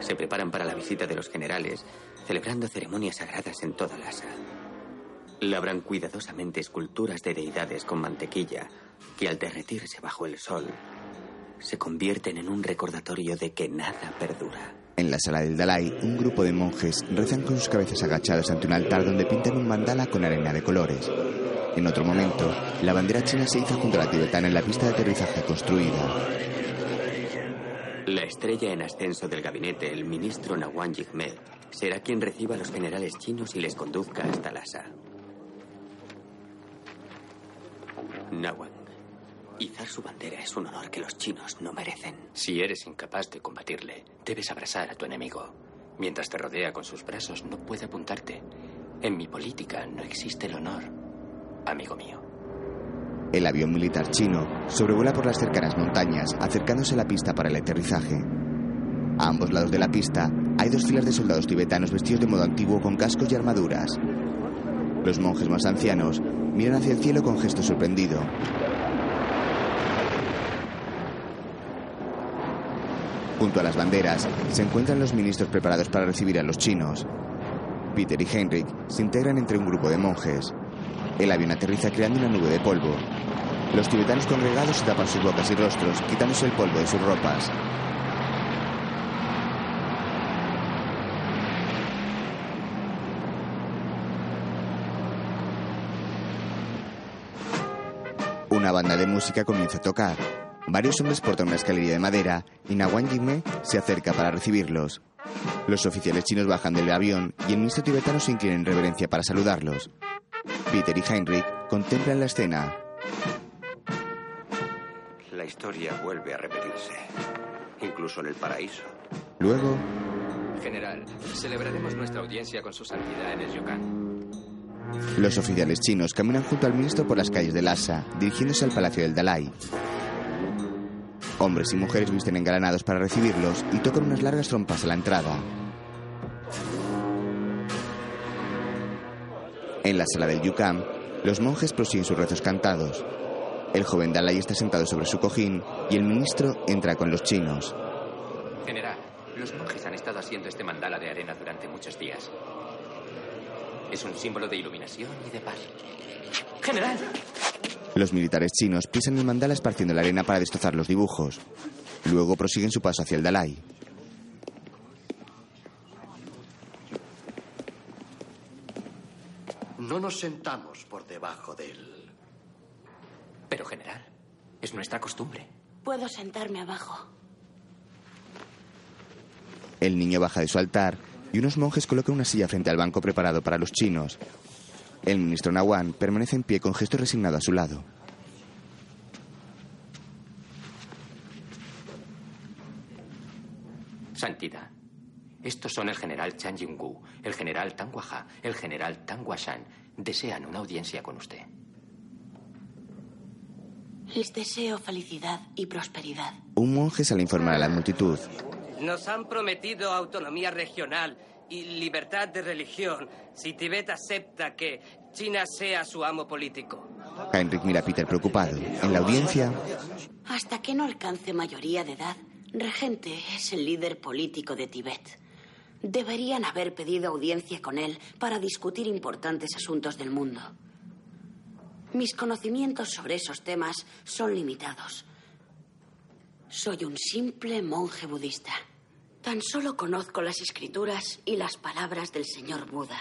Se preparan para la visita de los generales, celebrando ceremonias sagradas en toda Lhasa. Labran cuidadosamente esculturas de deidades con mantequilla que al derretirse bajo el sol se convierten en un recordatorio de que nada perdura. En la sala del Dalai, un grupo de monjes rezan con sus cabezas agachados ante un altar donde pintan un mandala con arena de colores. En otro momento, la bandera china se hizo junto a la tibetana en la pista de aterrizaje construida. La estrella en ascenso del gabinete, el ministro Nawang Yigme, será quien reciba a los generales chinos y les conduzca hasta Lhasa. Nawang, izar su bandera es un honor que los chinos no merecen. Si eres incapaz de combatirle, debes abrazar a tu enemigo. Mientras te rodea con sus brazos, no puede apuntarte. En mi política no existe el honor, amigo mío. El avión militar chino sobrevuela por las cercanas montañas, acercándose a la pista para el aterrizaje. A ambos lados de la pista hay dos filas de soldados tibetanos vestidos de modo antiguo con cascos y armaduras. Los monjes más ancianos miran hacia el cielo con gesto sorprendido. Junto a las banderas se encuentran los ministros preparados para recibir a los chinos. Peter y Heinrich se integran entre un grupo de monjes. El avión aterriza creando una nube de polvo. Los tibetanos congregados se tapan sus bocas y rostros, quitándose el polvo de sus ropas. Una banda de música comienza a tocar. Varios hombres portan una escalería de madera y Nawang Yigme se acerca para recibirlos. Los oficiales chinos bajan del avión y el ministro tibetano se inclina en reverencia para saludarlos. Peter y Heinrich contemplan la escena. La historia vuelve a repetirse, incluso en el paraíso. Luego, General, celebraremos nuestra audiencia con su santidad en el Yokan. los oficiales chinos caminan junto al ministro por las calles de Lhasa, dirigiéndose al palacio del Dalai. Hombres y mujeres visten engalanados para recibirlos y tocan unas largas trompas a la entrada. En la sala del Yukam, los monjes prosiguen sus rezos cantados. El joven Dalai está sentado sobre su cojín y el ministro entra con los chinos. General, los monjes han estado haciendo este mandala de arena durante muchos días. Es un símbolo de iluminación y de paz. General. Los militares chinos pisan el mandala esparciendo la arena para destrozar los dibujos. Luego prosiguen su paso hacia el Dalai. No nos sentamos por debajo de él. Pero, general, es nuestra costumbre. Puedo sentarme abajo. El niño baja de su altar y unos monjes colocan una silla frente al banco preparado para los chinos. El ministro Nawan permanece en pie con gesto resignado a su lado. Santidad. Estos son el general Chan Ying-gu, el general Tang Waha, el general Tang Washan. Desean una audiencia con usted. Les deseo felicidad y prosperidad. Un monje sale a informar a la multitud. Nos han prometido autonomía regional y libertad de religión si Tibet acepta que China sea su amo político. Heinrich mira a Peter preocupado. En la audiencia, Hasta que no alcance mayoría de edad, Regente es el líder político de Tibet. Deberían haber pedido audiencia con él para discutir importantes asuntos del mundo. Mis conocimientos sobre esos temas son limitados. Soy un simple monje budista. Tan solo conozco las escrituras y las palabras del señor Buda.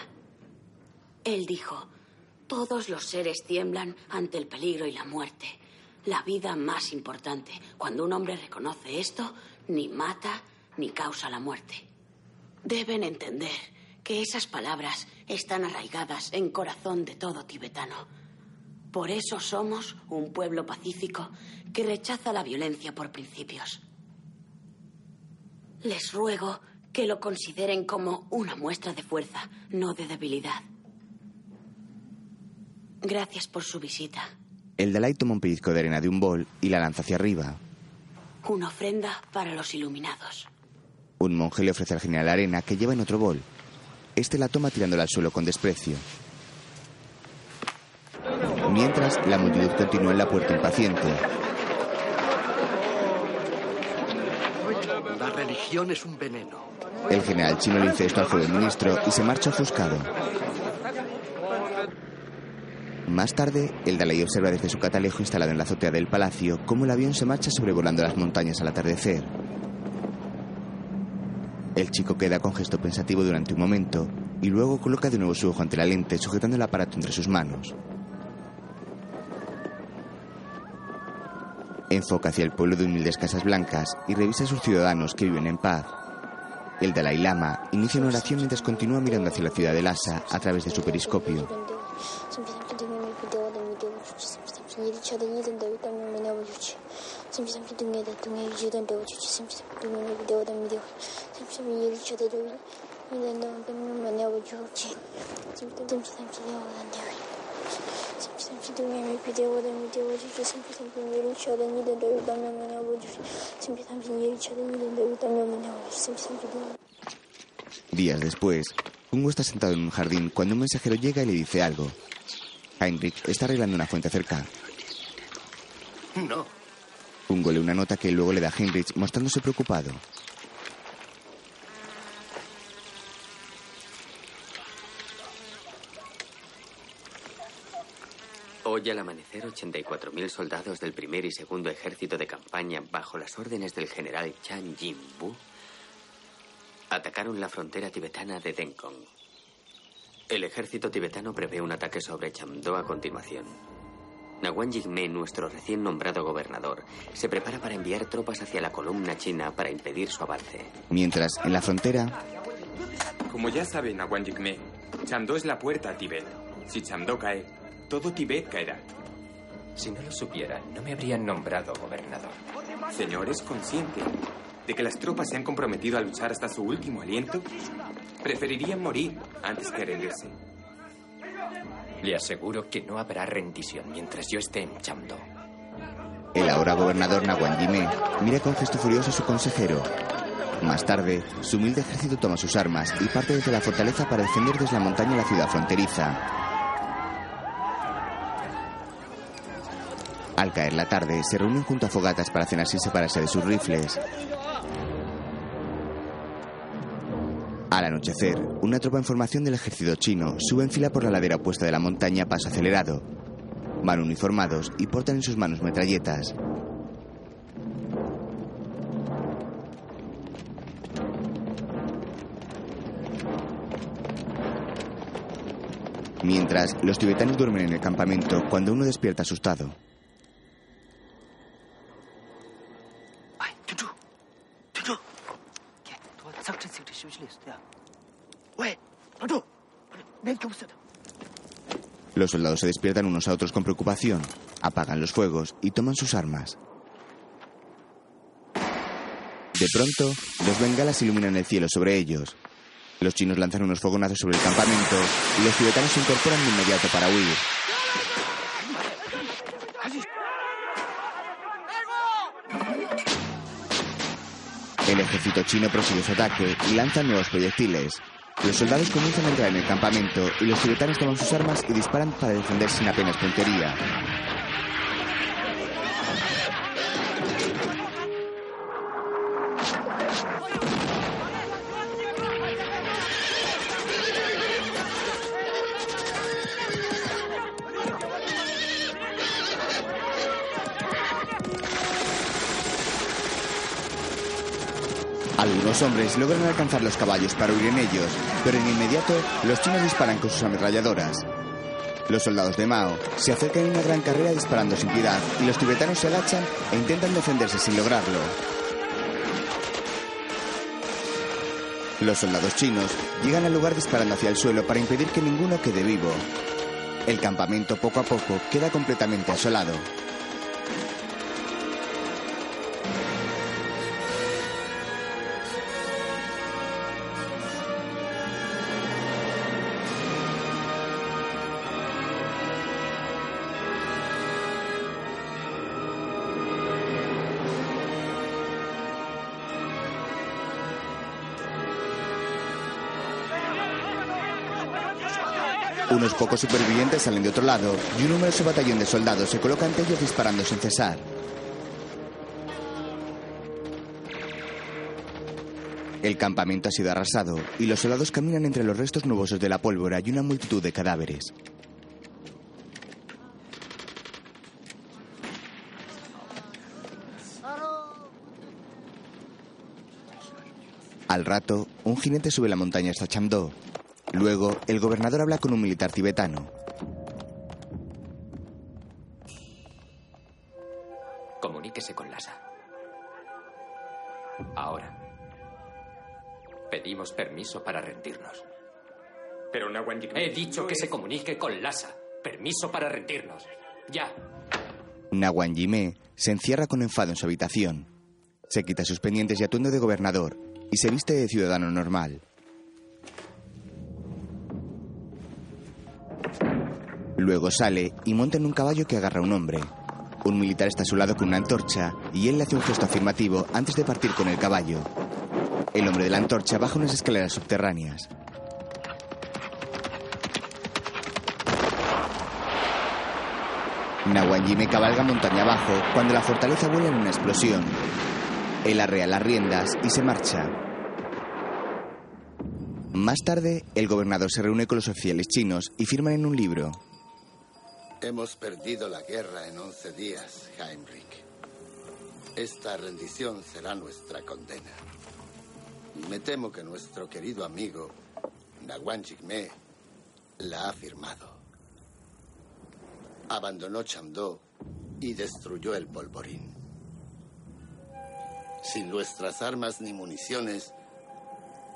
Él dijo, todos los seres tiemblan ante el peligro y la muerte. La vida más importante. Cuando un hombre reconoce esto, ni mata ni causa la muerte. Deben entender que esas palabras están arraigadas en corazón de todo tibetano. Por eso somos un pueblo pacífico que rechaza la violencia por principios. Les ruego que lo consideren como una muestra de fuerza, no de debilidad. Gracias por su visita. El Dalai toma un pellizco de arena de un bol y la lanza hacia arriba. Una ofrenda para los iluminados. Un monje le ofrece al general arena que lleva en otro bol. Este la toma tirándola al suelo con desprecio. Mientras, la multitud continúa en la puerta impaciente. La religión es un veneno. El general chino le dice esto al joven ministro y se marcha ofuscado. Más tarde, el Dalai observa desde su catalejo instalado en la azotea del palacio cómo el avión se marcha sobrevolando las montañas al atardecer. El chico queda con gesto pensativo durante un momento y luego coloca de nuevo su ojo ante la lente sujetando el aparato entre sus manos. Enfoca hacia el pueblo de humildes casas blancas y revisa a sus ciudadanos que viven en paz. El Dalai Lama inicia una oración mientras continúa mirando hacia la ciudad de Lhasa a través de su periscopio. Días después, Pungo está sentado en un jardín cuando un mensajero llega y le dice algo. Heinrich está arreglando una fuente cerca. No. Pungo lee una nota que luego le da a Heinrich mostrándose preocupado. Hoy al amanecer, 84.000 soldados del primer y segundo ejército de campaña, bajo las órdenes del general Chan Jin-bu, atacaron la frontera tibetana de Denkong. El ejército tibetano prevé un ataque sobre Chamdo a continuación. Nawan Jigme, nuestro recién nombrado gobernador, se prepara para enviar tropas hacia la columna china para impedir su avance. Mientras, en la frontera, Como ya saben, Nawan Jigme, Chamdo es la puerta a Tibet. Si Chamdo cae, todo Tibet caerá. Si no lo supiera, no me habrían nombrado gobernador. Señor, ¿es consciente de que las tropas se han comprometido a luchar hasta su último aliento? Preferirían morir antes que rendirse. Le aseguro que no habrá rendición mientras yo esté en Chamdo. el ahora gobernador Nawan Jime mira con gesto furioso a su consejero. Más tarde, su humilde ejército toma sus armas y parte desde la fortaleza para defender desde la montaña la ciudad fronteriza. Al caer la tarde, se reúnen junto a fogatas para cenar sin separarse de sus rifles. Al anochecer, una tropa en formación del ejército chino sube en fila por la ladera opuesta de la montaña a paso acelerado. Van uniformados y portan en sus manos metralletas. Mientras, los tibetanos duermen en el campamento cuando uno despierta asustado. Los soldados se despiertan unos a otros con preocupación, apagan los fuegos y toman sus armas. De pronto, dos bengalas iluminan el cielo sobre ellos. Los chinos lanzan unos fogonazos sobre el campamento y los tibetanos se incorporan de inmediato para huir. El ejército chino prosigue su ataque y lanza nuevos proyectiles. Los soldados comienzan a entrar en el campamento y los tibetanos toman sus armas y disparan para defender sin apenas puntería. Algunos hombres logran alcanzar los caballos para huir en ellos, pero en inmediato los chinos disparan con sus ametralladoras. Los soldados de Mao se acercan en una gran carrera disparando sin piedad y los tibetanos se agachan e intentan defenderse sin lograrlo. Los soldados chinos llegan al lugar disparando hacia el suelo para impedir que ninguno quede vivo. El campamento poco a poco queda completamente asolado. Unos pocos supervivientes salen de otro lado y un numeroso batallón de soldados se coloca ante ellos disparando sin cesar. El campamento ha sido arrasado y los soldados caminan entre los restos nubosos de la pólvora y una multitud de cadáveres. Al rato, un jinete sube la montaña hasta Chamdó. Luego, el gobernador habla con un militar tibetano. Comuníquese con Lhasa. Ahora. Pedimos permiso para rendirnos. Pero Nawan He dicho que se comunique con Lhasa. Permiso para rendirnos. Ya. Nawan Yime se encierra con enfado en su habitación. Se quita sus pendientes y atuendo de gobernador y se viste de ciudadano normal. Luego sale y monta en un caballo que agarra a un hombre. Un militar está a su lado con una antorcha y él le hace un gesto afirmativo antes de partir con el caballo. El hombre de la antorcha baja unas escaleras subterráneas. Nawanjime cabalga montaña abajo cuando la fortaleza vuela en una explosión. Él arrea las riendas y se marcha. Más tarde, el gobernador se reúne con los oficiales chinos y firman en un libro. Hemos perdido la guerra en 11 días, Heinrich. Esta rendición será nuestra condena. Me temo que nuestro querido amigo, Nawan Jigme, la ha firmado. Abandonó Chamdó y destruyó el polvorín. Sin nuestras armas ni municiones,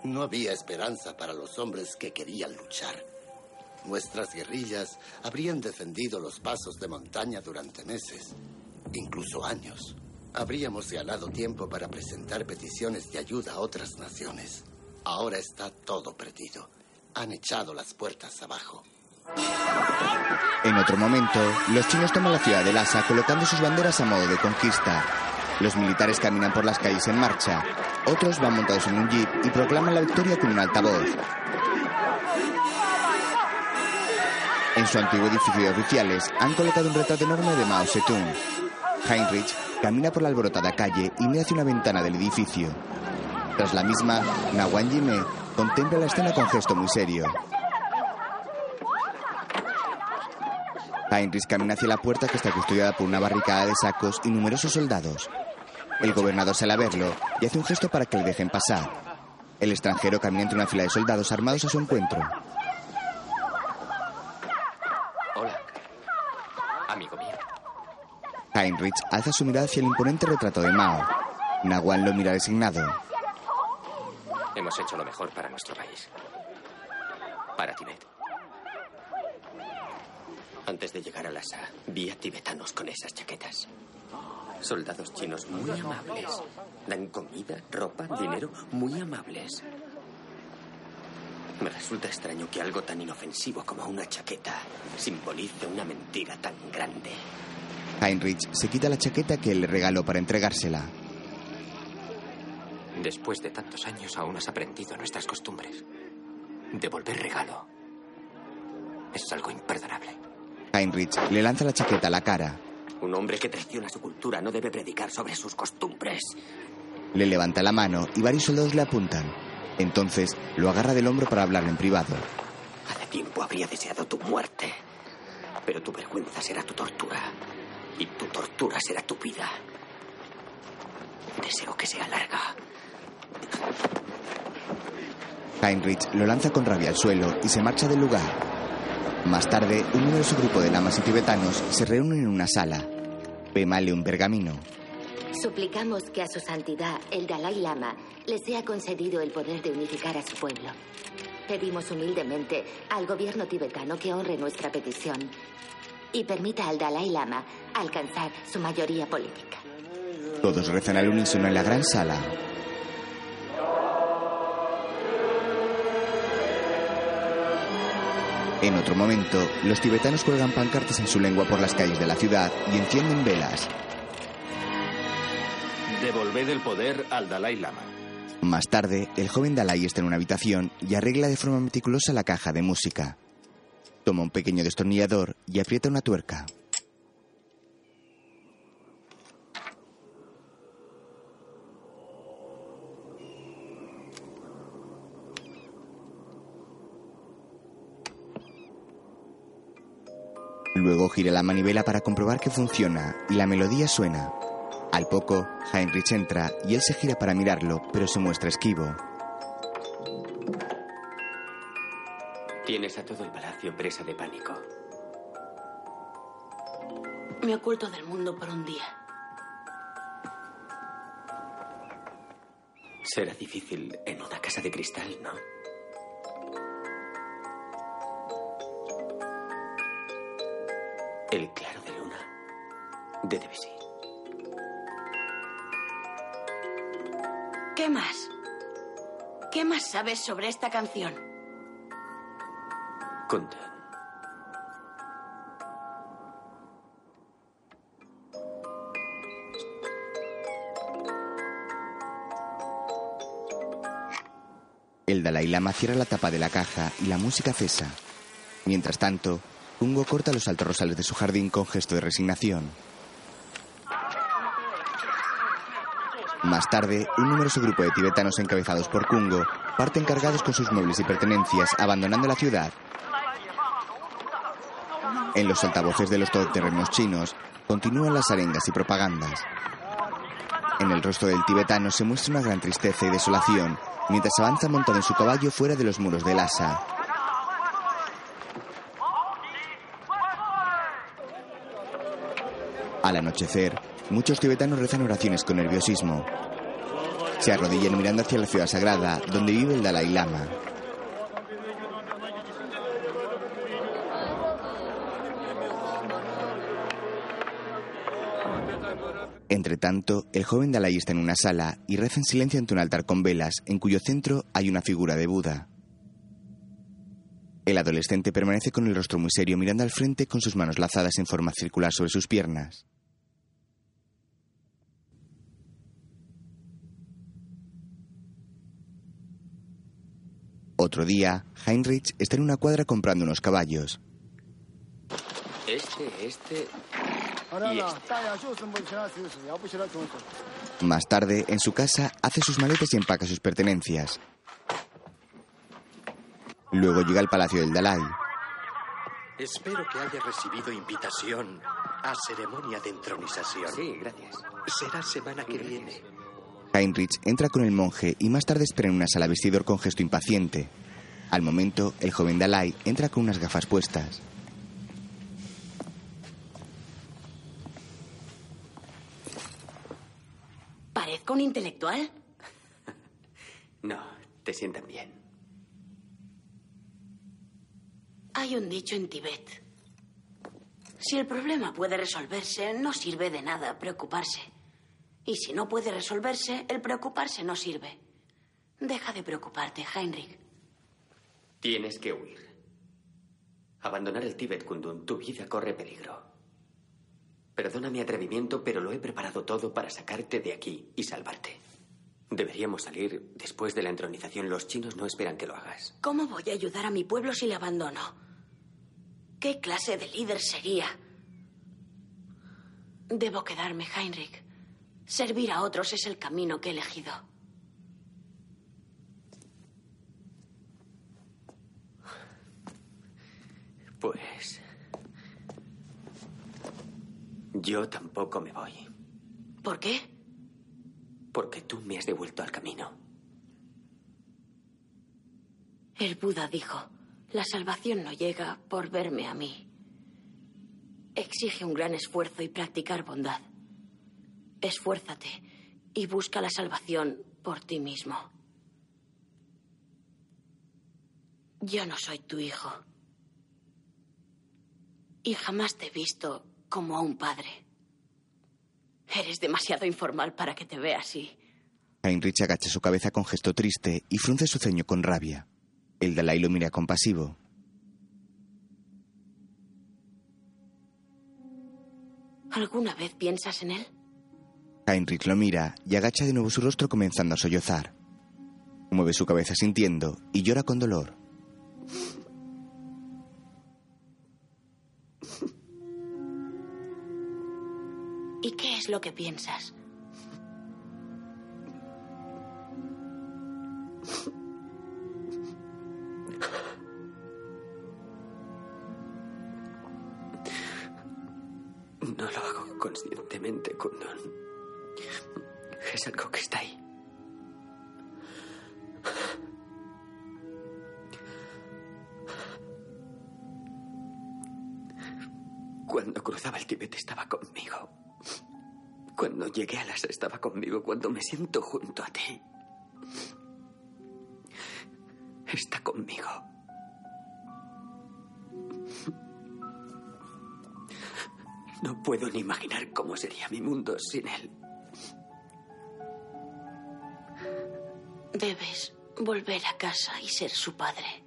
no había esperanza para los hombres que querían luchar. Nuestras guerrillas habrían defendido los pasos de montaña durante meses, incluso años. Habríamos ganado tiempo para presentar peticiones de ayuda a otras naciones. Ahora está todo perdido. Han echado las puertas abajo. En otro momento, los chinos toman la ciudad de Lhasa colocando sus banderas a modo de conquista. Los militares caminan por las calles en marcha. Otros van montados en un jeep y proclaman la victoria con un altavoz. En su antiguo edificio de oficiales han colocado un retrato enorme de Mao Zedong. Heinrich camina por la alborotada calle y mira hacia una ventana del edificio. Tras la misma, Nawan Jime contempla la escena con gesto muy serio. Heinrich camina hacia la puerta que está custodiada por una barricada de sacos y numerosos soldados. El gobernador sale a verlo y hace un gesto para que le dejen pasar. El extranjero camina entre una fila de soldados armados a su encuentro. Hola. Amigo mío. Heinrich alza su mirada hacia el imponente retrato de Mao. Nawan lo mira designado. Hemos hecho lo mejor para nuestro país. Para Tibet. Antes de llegar a Lhasa, vi a tibetanos con esas chaquetas. Soldados chinos muy amables. Dan comida, ropa, dinero, muy amables. Me resulta extraño que algo tan inofensivo como una chaqueta simbolice una mentira tan grande. Heinrich se quita la chaqueta que él le regaló para entregársela. Después de tantos años aún has aprendido nuestras costumbres. Devolver regalo es algo imperdonable. Heinrich le lanza la chaqueta a la cara. Un hombre que traiciona su cultura no debe predicar sobre sus costumbres. Le levanta la mano y varios soldados le apuntan. Entonces lo agarra del hombro para hablarle en privado. Hace tiempo habría deseado tu muerte. Pero tu vergüenza será tu tortura. Y tu tortura será tu vida. Deseo que sea larga. Heinrich lo lanza con rabia al suelo y se marcha del lugar. Más tarde, un numeroso grupo de lamas y tibetanos se reúnen en una sala. Pema lee un pergamino. Suplicamos que a su santidad, el Dalai Lama, le sea concedido el poder de unificar a su pueblo. Pedimos humildemente al gobierno tibetano que honre nuestra petición y permita al Dalai Lama alcanzar su mayoría política. Todos rezan al unísono en la gran sala. En otro momento, los tibetanos cuelgan pancartas en su lengua por las calles de la ciudad y encienden velas. Devolved el poder al Dalai Lama. Más tarde, el joven Dalai está en una habitación y arregla de forma meticulosa la caja de música. Toma un pequeño destornillador y aprieta una tuerca. Luego gira la manivela para comprobar que funciona y la melodía suena. Al poco, Heinrich entra y él se gira para mirarlo, pero se muestra esquivo. Tienes a todo el palacio presa de pánico. Me oculto del mundo por un día. Será difícil en una casa de cristal, ¿no? El claro de luna de Debussy. ¿Qué más? ¿Qué más sabes sobre esta canción? El Dalai Lama cierra la tapa de la caja y la música cesa. Mientras tanto, Kungo corta los altos rosales de su jardín con gesto de resignación. Más tarde, un numeroso grupo de tibetanos encabezados por Kungo parten cargados con sus muebles y pertenencias, abandonando la ciudad. En los altavoces de los todoterrenos chinos continúan las arengas y propagandas. En el rostro del tibetano se muestra una gran tristeza y desolación mientras avanza montado en su caballo fuera de los muros de Lhasa. Al anochecer, muchos tibetanos rezan oraciones con nerviosismo. Se arrodillan mirando hacia la ciudad sagrada, donde vive el Dalai Lama. Entre tanto, el joven Dalai está en una sala y reza en silencio ante un altar con velas, en cuyo centro hay una figura de Buda. El adolescente permanece con el rostro muy serio mirando al frente con sus manos lazadas en forma circular sobre sus piernas. Otro día, Heinrich está en una cuadra comprando unos caballos. Este, este y. Más tarde, en su casa, hace sus maletas y empaca sus pertenencias. Luego llega al palacio del Dalai. Espero que haya recibido invitación a ceremonia de entronización. Sí, gracias. Será semana que viene. Heinrich entra con el monje y más tarde espera en una sala vestidor con gesto impaciente. Al momento, el joven Dalai entra con unas gafas puestas. ¿Parezco un intelectual? No, te sientan bien. Hay un dicho en Tibet. Si el problema puede resolverse, no sirve de nada preocuparse. Y si no puede resolverse, el preocuparse no sirve. Deja de preocuparte, Heinrich. Tienes que huir. Abandonar el Tíbet, Kundun. Tu vida corre peligro. Perdona mi atrevimiento, pero lo he preparado todo para sacarte de aquí y salvarte. Deberíamos salir después de la entronización. Los chinos no esperan que lo hagas. ¿Cómo voy a ayudar a mi pueblo si le abandono? ¿Qué clase de líder sería? Debo quedarme, Heinrich. Servir a otros es el camino que he elegido. Pues... Yo tampoco me voy. ¿Por qué? Porque tú me has devuelto al camino. El Buda dijo, la salvación no llega por verme a mí. Exige un gran esfuerzo y practicar bondad. Esfuérzate y busca la salvación por ti mismo. Yo no soy tu hijo. Y jamás te he visto como a un padre. Eres demasiado informal para que te vea así. Heinrich agacha su cabeza con gesto triste y frunce su ceño con rabia. El Dalai lo mira compasivo. ¿Alguna vez piensas en él? Heinrich lo mira y agacha de nuevo su rostro comenzando a sollozar. Mueve su cabeza sintiendo y llora con dolor. ¿Y qué es lo que piensas? No lo hago conscientemente, Kundon. Es algo que está ahí. Cuando cruzaba el Tíbet estaba conmigo. Cuando llegué a Lhasa estaba conmigo. Cuando me siento junto a ti. Está conmigo. No puedo ni imaginar cómo sería mi mundo sin él. Debes volver a casa y ser su padre.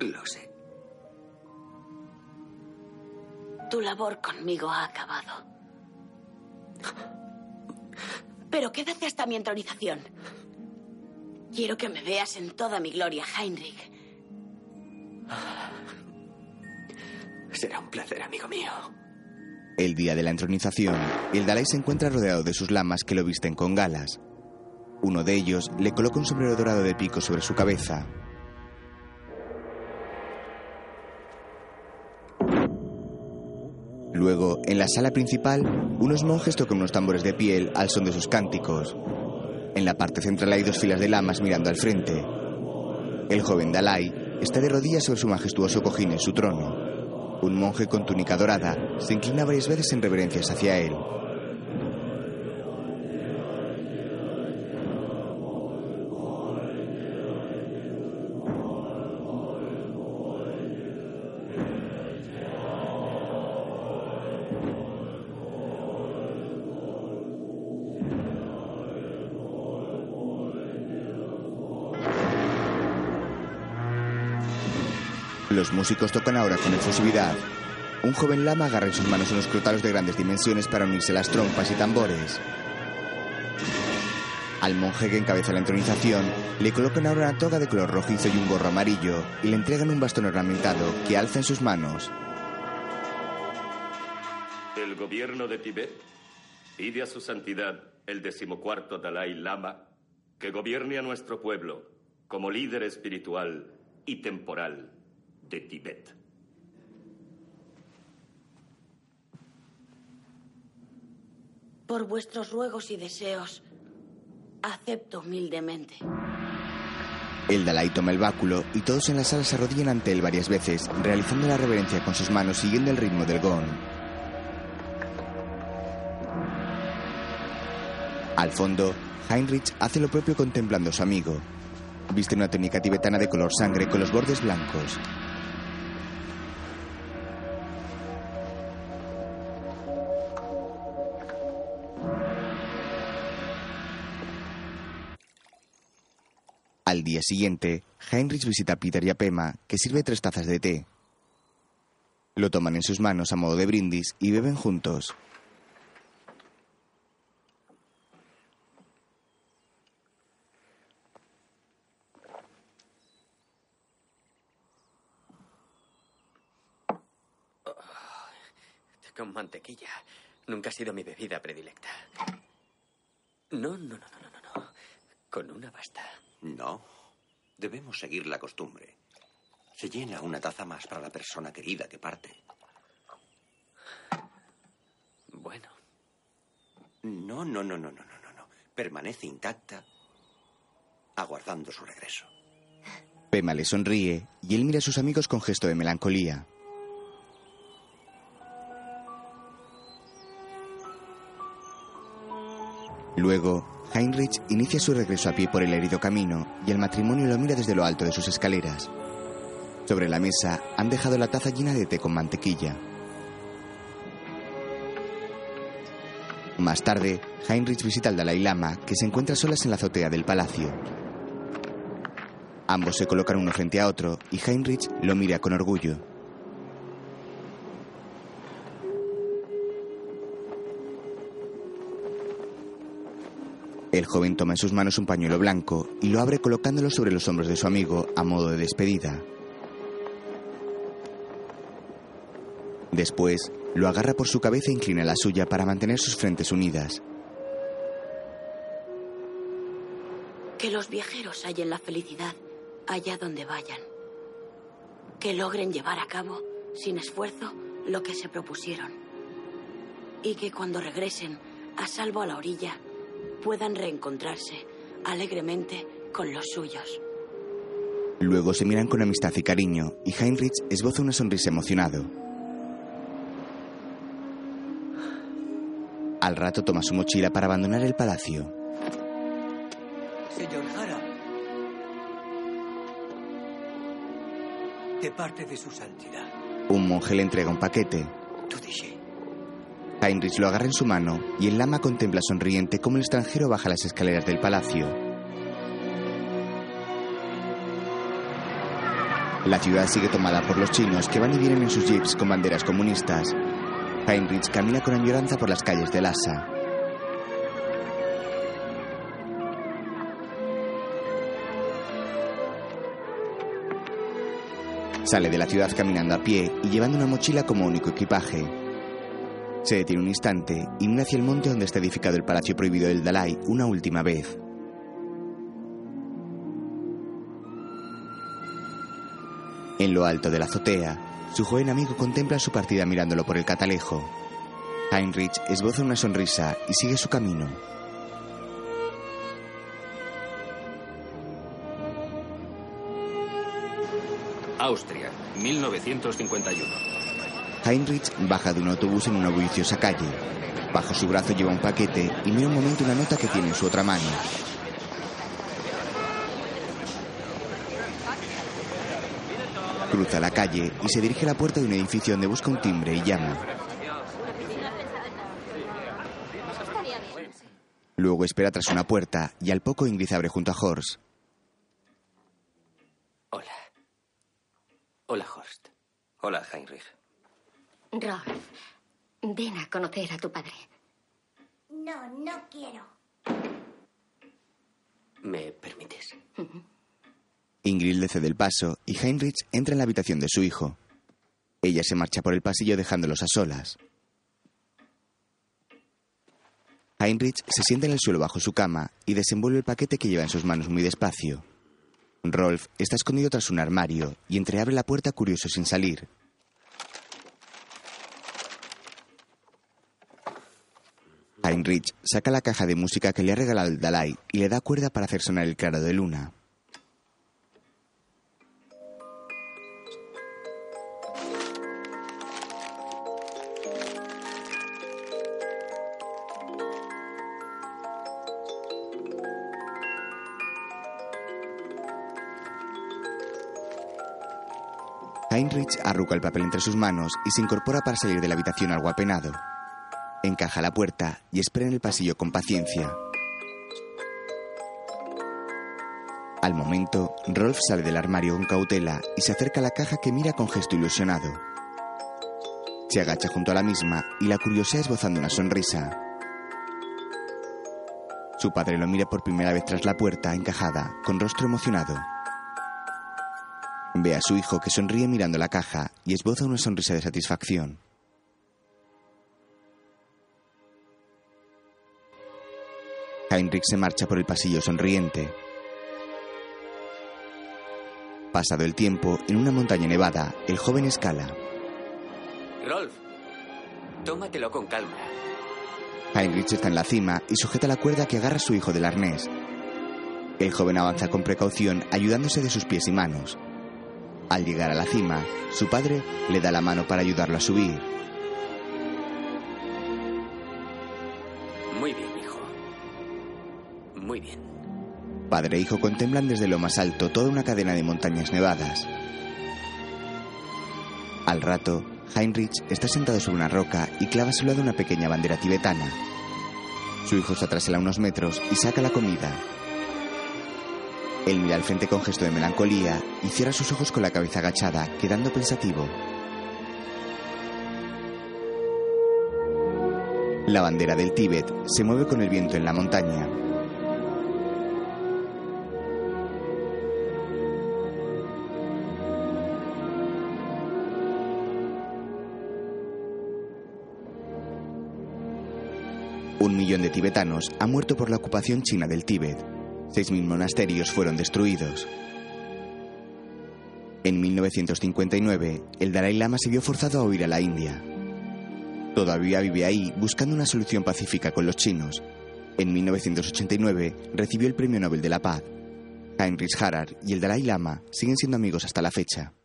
Lo sé. Tu labor conmigo ha acabado. Pero quédate hasta mi entronización. Quiero que me veas en toda mi gloria, Heinrich. Será un placer, amigo mío. El día de la entronización, el Dalai se encuentra rodeado de sus lamas que lo visten con galas. Uno de ellos le coloca un sombrero dorado de pico sobre su cabeza. Luego, en la sala principal, unos monjes tocan unos tambores de piel al son de sus cánticos. En la parte central hay dos filas de lamas mirando al frente. El joven Dalai está de rodillas sobre su majestuoso cojín en su trono. Un monje con túnica dorada se inclina varias veces en reverencias hacia él. Músicos tocan ahora con efusividad. Un joven lama agarra en sus manos unos crotalos de grandes dimensiones para unirse las trompas y tambores. Al monje que encabeza la entronización le colocan ahora una toga de color rojizo y un gorro amarillo y le entregan un bastón ornamentado que alza en sus manos. El gobierno de Tibet pide a su santidad el decimocuarto Dalai Lama que gobierne a nuestro pueblo como líder espiritual y temporal de Tibet. Por vuestros ruegos y deseos, acepto humildemente. El Dalai toma el báculo y todos en la sala se arrodillan ante él varias veces, realizando la reverencia con sus manos siguiendo el ritmo del gong. Al fondo, Heinrich hace lo propio contemplando a su amigo. Viste una túnica tibetana de color sangre con los bordes blancos. Día siguiente, Heinrich visita a Peter y a Pema, que sirve tres tazas de té. Lo toman en sus manos a modo de brindis y beben juntos. Con mantequilla. Nunca ha sido mi bebida predilecta. No, no, no, no, no, no. Con una basta. No. Debemos seguir la costumbre. Se llena una taza más para la persona querida que parte. Bueno. No, no, no, no, no, no, no, no. Permanece intacta, aguardando su regreso. Pema le sonríe y él mira a sus amigos con gesto de melancolía. Luego, Heinrich inicia su regreso a pie por el herido camino y el matrimonio lo mira desde lo alto de sus escaleras. Sobre la mesa han dejado la taza llena de té con mantequilla. Más tarde, Heinrich visita al Dalai Lama, que se encuentra solas en la azotea del palacio. Ambos se colocan uno frente a otro y Heinrich lo mira con orgullo. El joven toma en sus manos un pañuelo blanco y lo abre colocándolo sobre los hombros de su amigo a modo de despedida. Después, lo agarra por su cabeza e inclina la suya para mantener sus frentes unidas. Que los viajeros hallen la felicidad allá donde vayan. Que logren llevar a cabo, sin esfuerzo, lo que se propusieron. Y que cuando regresen, a salvo a la orilla, puedan reencontrarse alegremente con los suyos. Luego se miran con amistad y cariño y Heinrich esboza una sonrisa emocionado. Al rato toma su mochila para abandonar el palacio. Señor Jara. De parte de su santidad. Un monje le entrega un paquete. Heinrich lo agarra en su mano y el lama contempla sonriente cómo el extranjero baja las escaleras del palacio. La ciudad sigue tomada por los chinos que van y vienen en sus jeeps con banderas comunistas. Heinrich camina con añoranza por las calles de Lhasa. Sale de la ciudad caminando a pie y llevando una mochila como único equipaje. Se detiene un instante y mira hacia el monte donde está edificado el palacio prohibido del Dalai una última vez. En lo alto de la azotea, su joven amigo contempla su partida mirándolo por el catalejo. Heinrich esboza una sonrisa y sigue su camino. Austria, 1951. Heinrich baja de un autobús en una bulliciosa calle. Bajo su brazo lleva un paquete y mira un momento una nota que tiene en su otra mano. Cruza la calle y se dirige a la puerta de un edificio donde busca un timbre y llama. Luego espera tras una puerta y al poco Ingrid abre junto a Horst. Hola. Hola, Horst. Hola, Heinrich. Rolf, ven a conocer a tu padre. No, no quiero. ¿Me permites? Ingrid le cede el paso y Heinrich entra en la habitación de su hijo. Ella se marcha por el pasillo dejándolos a solas. Heinrich se sienta en el suelo bajo su cama y desenvuelve el paquete que lleva en sus manos muy despacio. Rolf está escondido tras un armario y entreabre la puerta curioso sin salir. Heinrich saca la caja de música que le ha regalado el Dalai y le da cuerda para hacer sonar el claro de luna. Heinrich arruga el papel entre sus manos y se incorpora para salir de la habitación algo apenado. Encaja la puerta y espera en el pasillo con paciencia. Al momento, Rolf sale del armario con cautela y se acerca a la caja que mira con gesto ilusionado. Se agacha junto a la misma y la curiosidad esbozando una sonrisa. Su padre lo mira por primera vez tras la puerta encajada, con rostro emocionado. Ve a su hijo que sonríe mirando la caja y esboza una sonrisa de satisfacción. Heinrich se marcha por el pasillo sonriente. Pasado el tiempo, en una montaña nevada, el joven escala. Rolf, tómatelo con calma. Heinrich está en la cima y sujeta la cuerda que agarra a su hijo del arnés. El joven avanza con precaución, ayudándose de sus pies y manos. Al llegar a la cima, su padre le da la mano para ayudarlo a subir. Muy bien. Muy bien. Padre e hijo contemplan desde lo más alto toda una cadena de montañas nevadas. Al rato, Heinrich está sentado sobre una roca y clava a su lado una pequeña bandera tibetana. Su hijo está tras él a unos metros y saca la comida. Él mira al frente con gesto de melancolía y cierra sus ojos con la cabeza agachada, quedando pensativo. La bandera del Tíbet se mueve con el viento en la montaña. Un millón de tibetanos ha muerto por la ocupación china del Tíbet. Seis mil monasterios fueron destruidos. En 1959, el Dalai Lama se vio forzado a huir a la India. Todavía vive ahí buscando una solución pacífica con los chinos. En 1989 recibió el Premio Nobel de la Paz. Heinrich Harrar y el Dalai Lama siguen siendo amigos hasta la fecha.